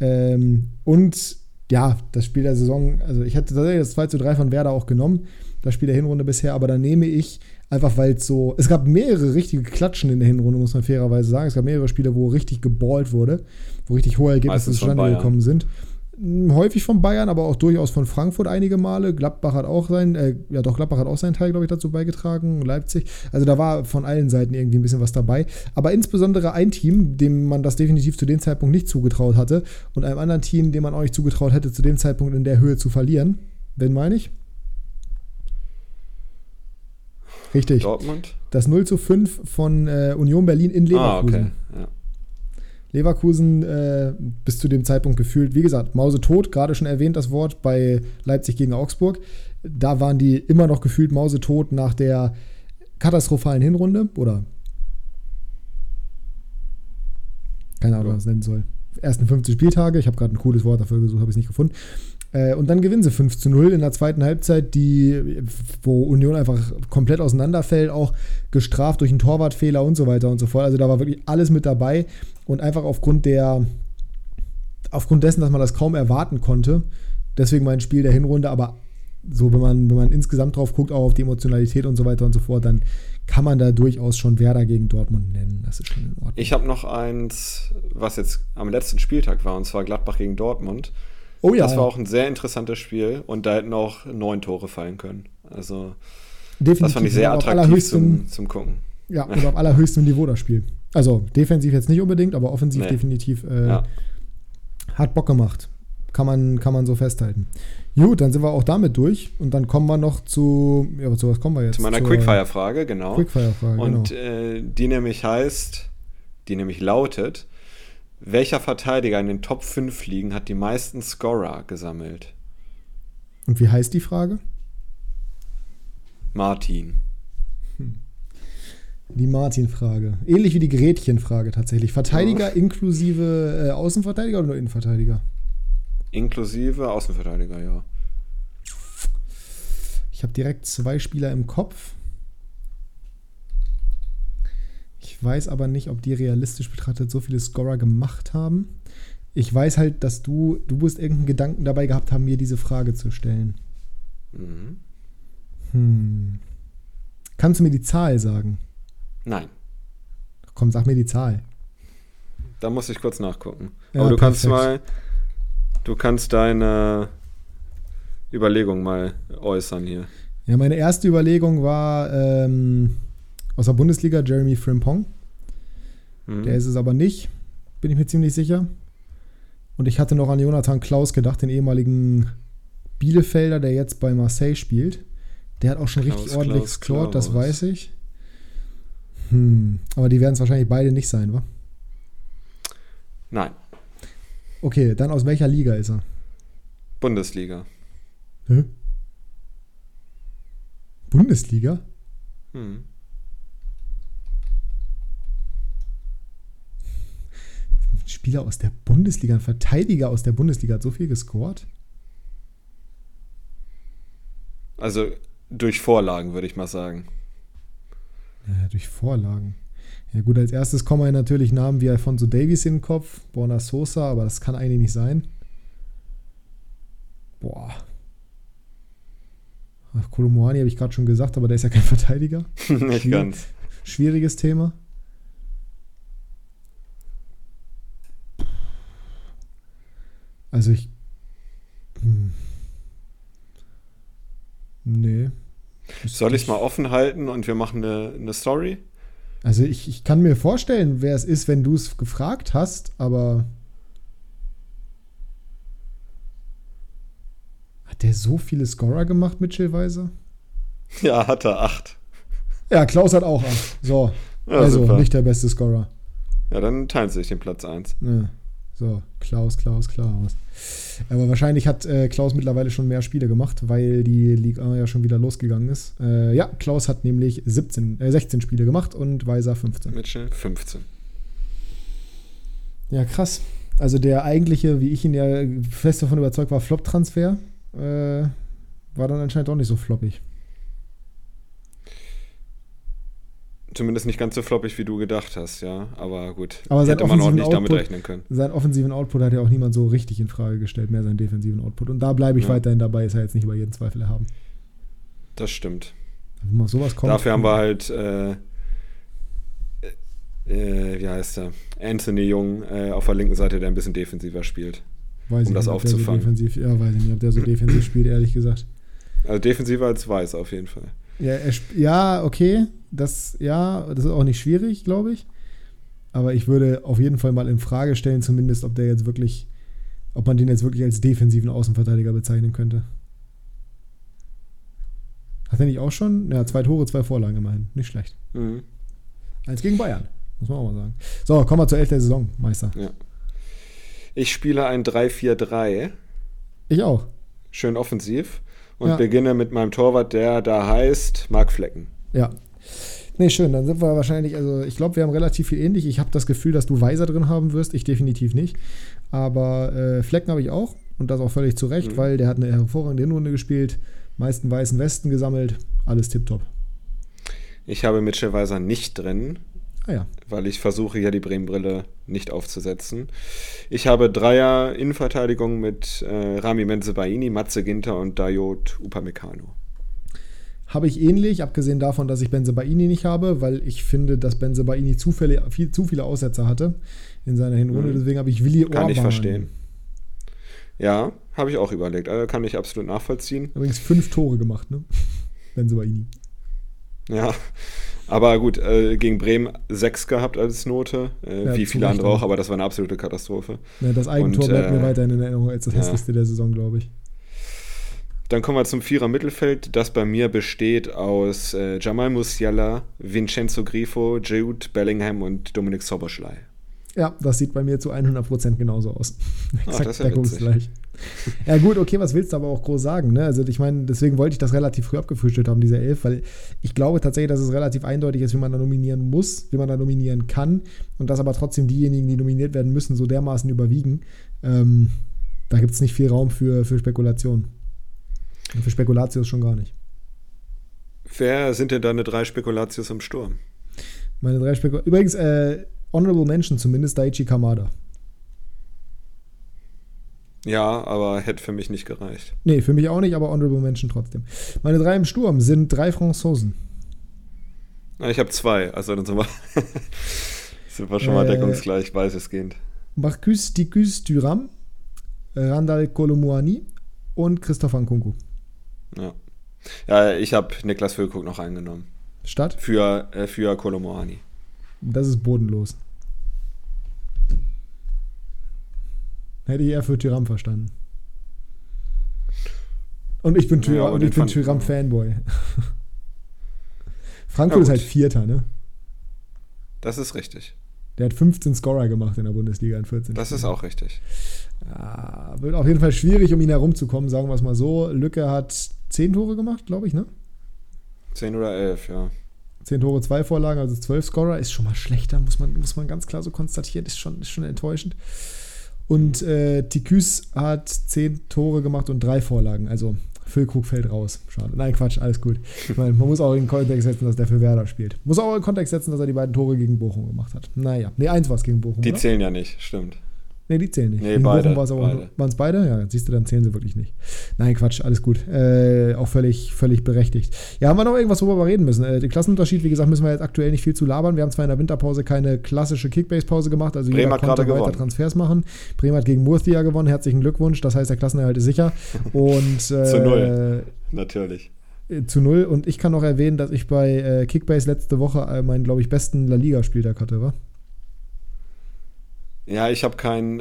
Ähm, und ja, das Spiel der Saison, also ich hätte tatsächlich das 2 zu 3 von Werder auch genommen, das Spiel der Hinrunde bisher, aber da nehme ich Einfach weil es so, es gab mehrere richtige Klatschen in der Hinrunde, muss man fairerweise sagen. Es gab mehrere Spiele, wo richtig geballt wurde, wo richtig hohe Ergebnisse zustande gekommen sind. Häufig von Bayern, aber auch durchaus von Frankfurt einige Male. Gladbach hat auch sein, äh, ja doch, Gladbach hat auch seinen Teil, glaube ich, dazu beigetragen. Leipzig. Also da war von allen Seiten irgendwie ein bisschen was dabei. Aber insbesondere ein Team, dem man das definitiv zu dem Zeitpunkt nicht zugetraut hatte und einem anderen Team, dem man auch nicht zugetraut hätte, zu dem Zeitpunkt in der Höhe zu verlieren. Wen meine ich? Richtig. Dortmund? Das 0 zu 5 von äh, Union Berlin in Ah, Leverkusen. okay. Ja. Leverkusen äh, bis zu dem Zeitpunkt gefühlt, wie gesagt, Mause tot, gerade schon erwähnt das Wort bei Leipzig gegen Augsburg. Da waren die immer noch gefühlt Mause tot nach der katastrophalen Hinrunde oder keine Ahnung, Ja. was es nennen soll. Ersten 15 Spieltage, ich habe gerade ein cooles Wort dafür gesucht, habe ich es nicht gefunden. Äh, und dann gewinnen sie 5 zu 0 in der zweiten Halbzeit, die, wo Union einfach komplett auseinanderfällt, auch gestraft durch einen Torwartfehler und so weiter und so fort. Also da war wirklich alles mit dabei und einfach aufgrund der, aufgrund dessen, dass man das kaum erwarten konnte, deswegen mein Spiel der Hinrunde, aber so, wenn man, wenn man insgesamt drauf guckt, auch auf die Emotionalität und so weiter und so fort, dann kann man da durchaus schon Werder gegen Dortmund nennen. Das ist schon in Ordnung. Ich habe noch eins, was jetzt am letzten Spieltag war, und zwar Gladbach gegen Dortmund. Oh ja, Das war auch ein sehr interessantes Spiel und da hätten auch neun Tore fallen können. Also, definitiv. das fand ich sehr attraktiv zum, zum Gucken. Ja, und auf allerhöchstem Niveau das Spiel. Also defensiv jetzt nicht unbedingt, aber offensiv Nee. definitiv äh, Ja. hat Bock gemacht. Kann man, kann man so festhalten. Gut, dann sind wir auch damit durch und dann kommen wir noch zu, ja, zu was kommen wir jetzt? Zu meiner Quickfire-Frage, genau. Quickfire-Frage, Und genau. äh, die nämlich heißt, die nämlich lautet, welcher Verteidiger in den Top 5 Ligen hat die meisten Scorer gesammelt? Und wie heißt die Frage? Martin. Die Martin-Frage. Ähnlich wie die Gretchen-Frage tatsächlich. Verteidiger inklusive äh, Außenverteidiger oder nur Innenverteidiger? Inklusive Außenverteidiger, ja. Ich habe direkt zwei Spieler im Kopf. Ich weiß aber nicht, ob die realistisch betrachtet so viele Scorer gemacht haben. Ich weiß halt, dass du, du musst irgendeinen Gedanken dabei gehabt haben, mir diese Frage zu stellen. Mhm. Hm. Kannst du mir die Zahl sagen? Nein, Komm, sag mir die Zahl. da muss ich kurz nachgucken. Ja, Aber du kannst perfekt. mal, du kannst deine Überlegung mal äußern hier. Ja, meine erste Überlegung war ähm, aus der Bundesliga Jeremy Frimpong. Mhm. Der ist es aber nicht, bin ich mir ziemlich sicher. Und ich hatte noch an Jonathan Klaus gedacht, den ehemaligen Bielefelder, der jetzt bei Marseille spielt. Der hat auch schon Klaus, richtig ordentlich Klaus, gescored, das weiß ich. Hm, aber die werden es wahrscheinlich beide nicht sein, wa? Nein, Okay, dann aus welcher Liga ist er? Bundesliga. Hä? Bundesliga? Mhm. Spieler aus der Bundesliga, ein Verteidiger aus der Bundesliga hat so viel gescored? Also durch Vorlagen, würde ich mal sagen. Ja, durch Vorlagen. Ja gut, als erstes kommen mir natürlich Namen wie Alfonso Davies in den Kopf, Borna Sosa, aber das kann eigentlich nicht sein. Boah. Kolomoani habe ich gerade schon gesagt, aber der ist ja kein Verteidiger. Nicht Schwierig. ganz. Schwieriges Thema. Also ich. Hm. Nee. Soll ich es mal offen halten und wir machen eine, eine Story? Also ich, ich kann mir vorstellen, wer es ist, wenn du es gefragt hast, aber. Hat der so viele Scorer gemacht, Mitchell Weiser? Ja, hat er acht. Ja, Klaus hat auch acht. So, Ja, also super. nicht der beste Scorer. Ja, dann teilen sie sich den Platz 1. Ja. So, Klaus, Klaus, Klaus. Aber wahrscheinlich hat äh, Klaus mittlerweile schon mehr Spiele gemacht, weil die Liga ja schon wieder losgegangen ist. Äh, ja, Klaus hat nämlich 17, äh, 16 Spiele gemacht und Weiser 15. Mitchell 15. Ja, krass. Also der eigentliche, wie ich ihn ja fest davon überzeugt war, Flop-Transfer, äh, war dann anscheinend auch nicht so floppig. Zumindest nicht ganz so floppig, wie du gedacht hast, ja. Aber gut, Aber hätte man auch nicht damit Output- rechnen können. Seinen offensiven Output hat ja auch niemand so richtig in Frage gestellt, mehr seinen defensiven Output. Und da bleibe ich Ja. weiterhin dabei, ist ja jetzt nicht über jeden Zweifel erhaben. Das stimmt. Wenn mal sowas kommt. Dafür haben wir halt, äh, äh, wie heißt er? Anthony Jung äh, auf der linken Seite, der ein bisschen defensiver spielt. weiß um ich das nicht, ob der so aufzufangen. defensiv, ja, weiß ich nicht, ob der so defensiv spielt, ehrlich gesagt. Also defensiver als Weiß auf jeden Fall. Ja, er, ja, okay. Das, ja, das ist auch nicht schwierig, glaube ich. Aber ich würde auf jeden Fall mal in Frage stellen, zumindest, ob der jetzt wirklich, ob man den jetzt wirklich als defensiven Außenverteidiger bezeichnen könnte. Hat er nicht auch schon? Ja, zwei Tore, zwei Vorlagen immerhin. Nicht schlecht. Mhm. Eins gegen Bayern, muss man auch mal sagen. So, kommen wir zur Elf der Saison, Meister. Ich spiele ein 3-4-3, Ich auch. schön offensiv und Ja. beginne mit meinem Torwart, der da heißt Marc Flecken. Ja. Nee, schön. Dann sind wir wahrscheinlich, also ich glaube, wir haben relativ viel ähnlich. Ich habe das Gefühl, dass du Weiser drin haben wirst. Ich definitiv nicht. Aber äh, Flecken habe ich auch. Und das auch völlig zu Recht, Mhm. weil der hat eine hervorragende Hinrunde gespielt. Meisten weißen Westen gesammelt. Alles tipptopp. Ich habe Mitchell Weiser nicht drin, Ah ja. weil ich versuche ja die Bremen-Brille nicht aufzusetzen. Ich habe Dreier Innenverteidigung mit äh, Rami Menzebaini, Matze Ginter und Dayot Upamecano. Habe ich ähnlich, abgesehen davon, dass ich Benzebaini nicht habe, weil ich finde, dass Benzebaini zu viele, viel, zu viele Aussetzer hatte in seiner Hinrunde. Mhm. Deswegen habe ich Willi Orban. Kann ich verstehen. Ja, habe ich auch überlegt. Also kann ich absolut nachvollziehen. Übrigens fünf Tore gemacht, ne? Benzebaini. Ja, aber gut, äh, gegen Bremen sechs gehabt als Note, äh, Ja, wie viele andere auch, aber das war eine absolute Katastrophe. Ja, das Eigentor Und, bleibt mir äh, weiterhin in Erinnerung als das ja. hässlichste der Saison, glaube ich. Dann kommen wir zum Vierer Mittelfeld, das bei mir besteht aus äh, Jamal Musiala, Vincenzo Grifo, Jude Bellingham und Dominik Soboschlei. Ja, das sieht bei mir zu 100% genauso aus. das Exakt ist ja deckungsgleich. Ja gut, okay, was willst du aber auch groß sagen? Ne? Also ich meine, deswegen wollte ich das relativ früh abgefrühstückt haben, diese Elf, weil ich glaube tatsächlich, dass es relativ eindeutig ist, wie man da nominieren muss, wie man da nominieren kann und dass aber trotzdem diejenigen, die nominiert werden müssen, so dermaßen überwiegen. Ähm, da gibt es nicht viel Raum für, für Spekulation. Und für Spekulatius schon gar nicht. Wer sind denn deine drei Spekulatius im Sturm? Meine drei Spekulationen. Übrigens, äh, Honorable Mention zumindest Daichi Kamada. Ja, aber hätte für mich nicht gereicht. Nee, für mich auch nicht, aber Honorable Mention trotzdem. Meine drei im Sturm sind drei Franzosen. Na, Ich habe zwei, also dann sind wir, sind wir schon mal Äh, deckungsgleich, weitestgehend. Marcus Dicus Thuram, Randall Kolomuani und Christoph Nkunku. Ja, ja ich habe Niklas Füllkrug noch eingenommen. Stadt? Für, äh, für Kolomoani. Das ist bodenlos. Hätte ich eher für Tyram verstanden. Und ich bin, Ja, Tyram, und ich bin Tyram-Fanboy. Frankfurt Ja, ist halt Vierter, ne? Das ist richtig. Der hat 15 Scorer gemacht in der Bundesliga in 14 Das ist auch richtig. Ja, wird auf jeden Fall schwierig, um ihn herumzukommen, sagen wir es mal so. Lücke hat 10 Tore gemacht, glaube ich, ne? Zehn oder elf, ja. 10 Tore, 2 Vorlagen, also 12 Scorer. Ist schon mal schlechter, muss man, muss man ganz klar so konstatieren. Ist schon, ist schon enttäuschend. Und äh, Tikus hat 10 Tore gemacht und 3 Vorlagen. Also Füllkrug fällt raus. Schade. Nein, Quatsch, alles gut. Ich meine, man muss auch in den Kontext setzen, dass der für Werder spielt. Muss auch in den Kontext setzen, dass er die beiden Tore gegen Bochum gemacht hat. Naja, nee, eins war es gegen Bochum. Die oder? zählen ja nicht, stimmt. Nee, die zählen nicht. Nee, beide. Waren es beide? Ja, siehst du, dann zählen sie wirklich nicht. Nein, Quatsch, alles gut. Äh, auch völlig, völlig berechtigt. Ja, haben wir noch irgendwas, worüber wir reden müssen? Äh, den Klassenunterschied, wie gesagt, müssen wir jetzt aktuell nicht viel zu labern. Wir haben zwar in der Winterpause keine klassische Kickbase-Pause gemacht, also Bremen jeder konnte weiter gewonnen. Transfers machen. Bremen hat gegen Murcia gewonnen, herzlichen Glückwunsch. Das heißt, der Klassenerhalt ist sicher. Und, äh, Zu null. Natürlich. äh, Zu null. Und ich kann noch erwähnen, dass ich bei äh, Kickbase letzte Woche äh, meinen, glaube ich, besten La Liga-Spieltag hatte, wa? Ja, ich habe kein,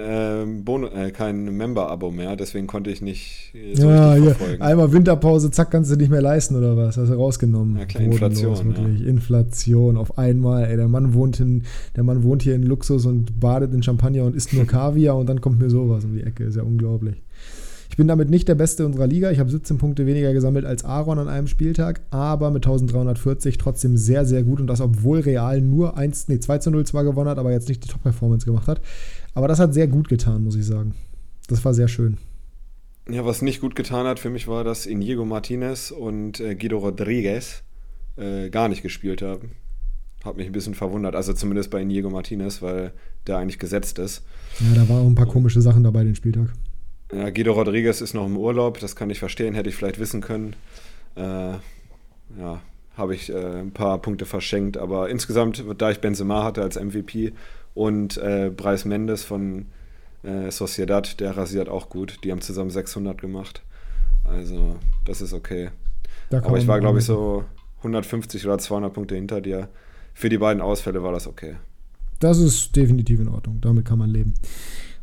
Bono- äh, kein Member-Abo mehr, deswegen konnte ich nicht äh, so ja, verfolgen. Einmal Winterpause, zack, kannst du nicht mehr leisten oder was? Hast du rausgenommen. Ja, klar, Inflation, wirklich. Inflation auf einmal. Ey, der Mann wohnt in, der Mann wohnt hier in Luxus und badet in Champagner und isst nur Kaviar und dann kommt mir sowas um die Ecke. Ist ja unglaublich. Ich bin damit nicht der Beste unserer Liga. Ich habe 17 Punkte weniger gesammelt als Aaron an einem Spieltag, aber mit 1340 trotzdem sehr, sehr gut. Und das, obwohl Real nur 1, nee, 2 zu 0 zwar gewonnen hat, aber jetzt nicht die Top-Performance gemacht hat. Aber das hat sehr gut getan, muss ich sagen. Das war sehr schön. Ja, was nicht gut getan hat für mich war, dass Inigo Martinez und äh, Guido Rodriguez äh, gar nicht gespielt haben. Hat mich ein bisschen verwundert, also zumindest bei Inigo Martinez, weil der eigentlich gesetzt ist. Ja, da waren auch ein paar komische Sachen dabei den Spieltag. Ja, Guido Rodriguez ist noch im Urlaub, das kann ich verstehen, hätte ich vielleicht wissen können. Äh, ja, habe ich äh, ein paar Punkte verschenkt. Aber insgesamt, da ich Benzema hatte als MVP und äh, Bryce Mendes von äh, Sociedad, der rasiert auch gut. Die haben zusammen 600 gemacht. Also, das ist okay. Aber ich war, glaube ich, so 150 oder 200 Punkte hinter dir. Für die beiden Ausfälle war das okay. Das ist definitiv in Ordnung. Damit kann man leben.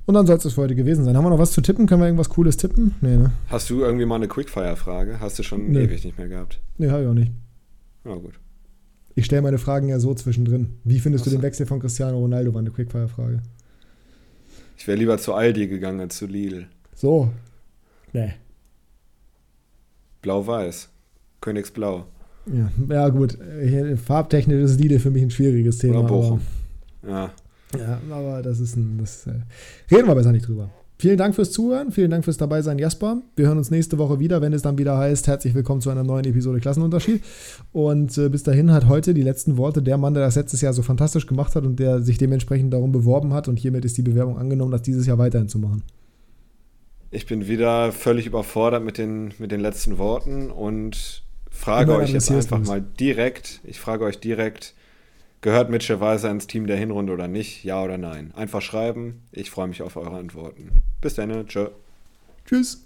Und dann soll es das für heute gewesen sein. Haben wir noch was zu tippen? Können wir irgendwas Cooles tippen? Nee, ne? Hast du irgendwie mal eine Quickfire-Frage? Hast du schon nee. ewig nicht mehr gehabt? Nee, habe ich auch nicht. Ja, gut. Ich stelle meine Fragen ja so zwischendrin. Wie findest Achso. du den Wechsel von Cristiano Ronaldo? War eine Quickfire-Frage. Ich wäre lieber zu Aldi gegangen als zu Lidl. So. Nee. Blau-Weiß. Königsblau. Ja, ja gut. Farbtechnisch ist Lidl für mich ein schwieriges Thema. Oder Bochum. Ja. Ja, aber das ist ein. Das, äh, reden wir besser nicht drüber. Vielen Dank fürs Zuhören, vielen Dank fürs Dabeisein, Jasper. Wir hören uns nächste Woche wieder, wenn es dann wieder heißt, herzlich willkommen zu einer neuen Episode Klassenunterschied. Und äh, bis dahin hat heute die letzten Worte der Mann, der das letztes Jahr so fantastisch gemacht hat und der sich dementsprechend darum beworben hat. Und hiermit ist die Bewerbung angenommen, das dieses Jahr weiterhin zu machen. Ich bin wieder völlig überfordert mit den, mit den letzten Worten und frage euch jetzt einfach mal direkt, ich frage euch direkt, Gehört Mitchell Weiser ins Team der Hinrunde oder nicht? Ja oder nein? Einfach schreiben. Ich freue mich auf eure Antworten. Bis dann. Tschö. Tschüss.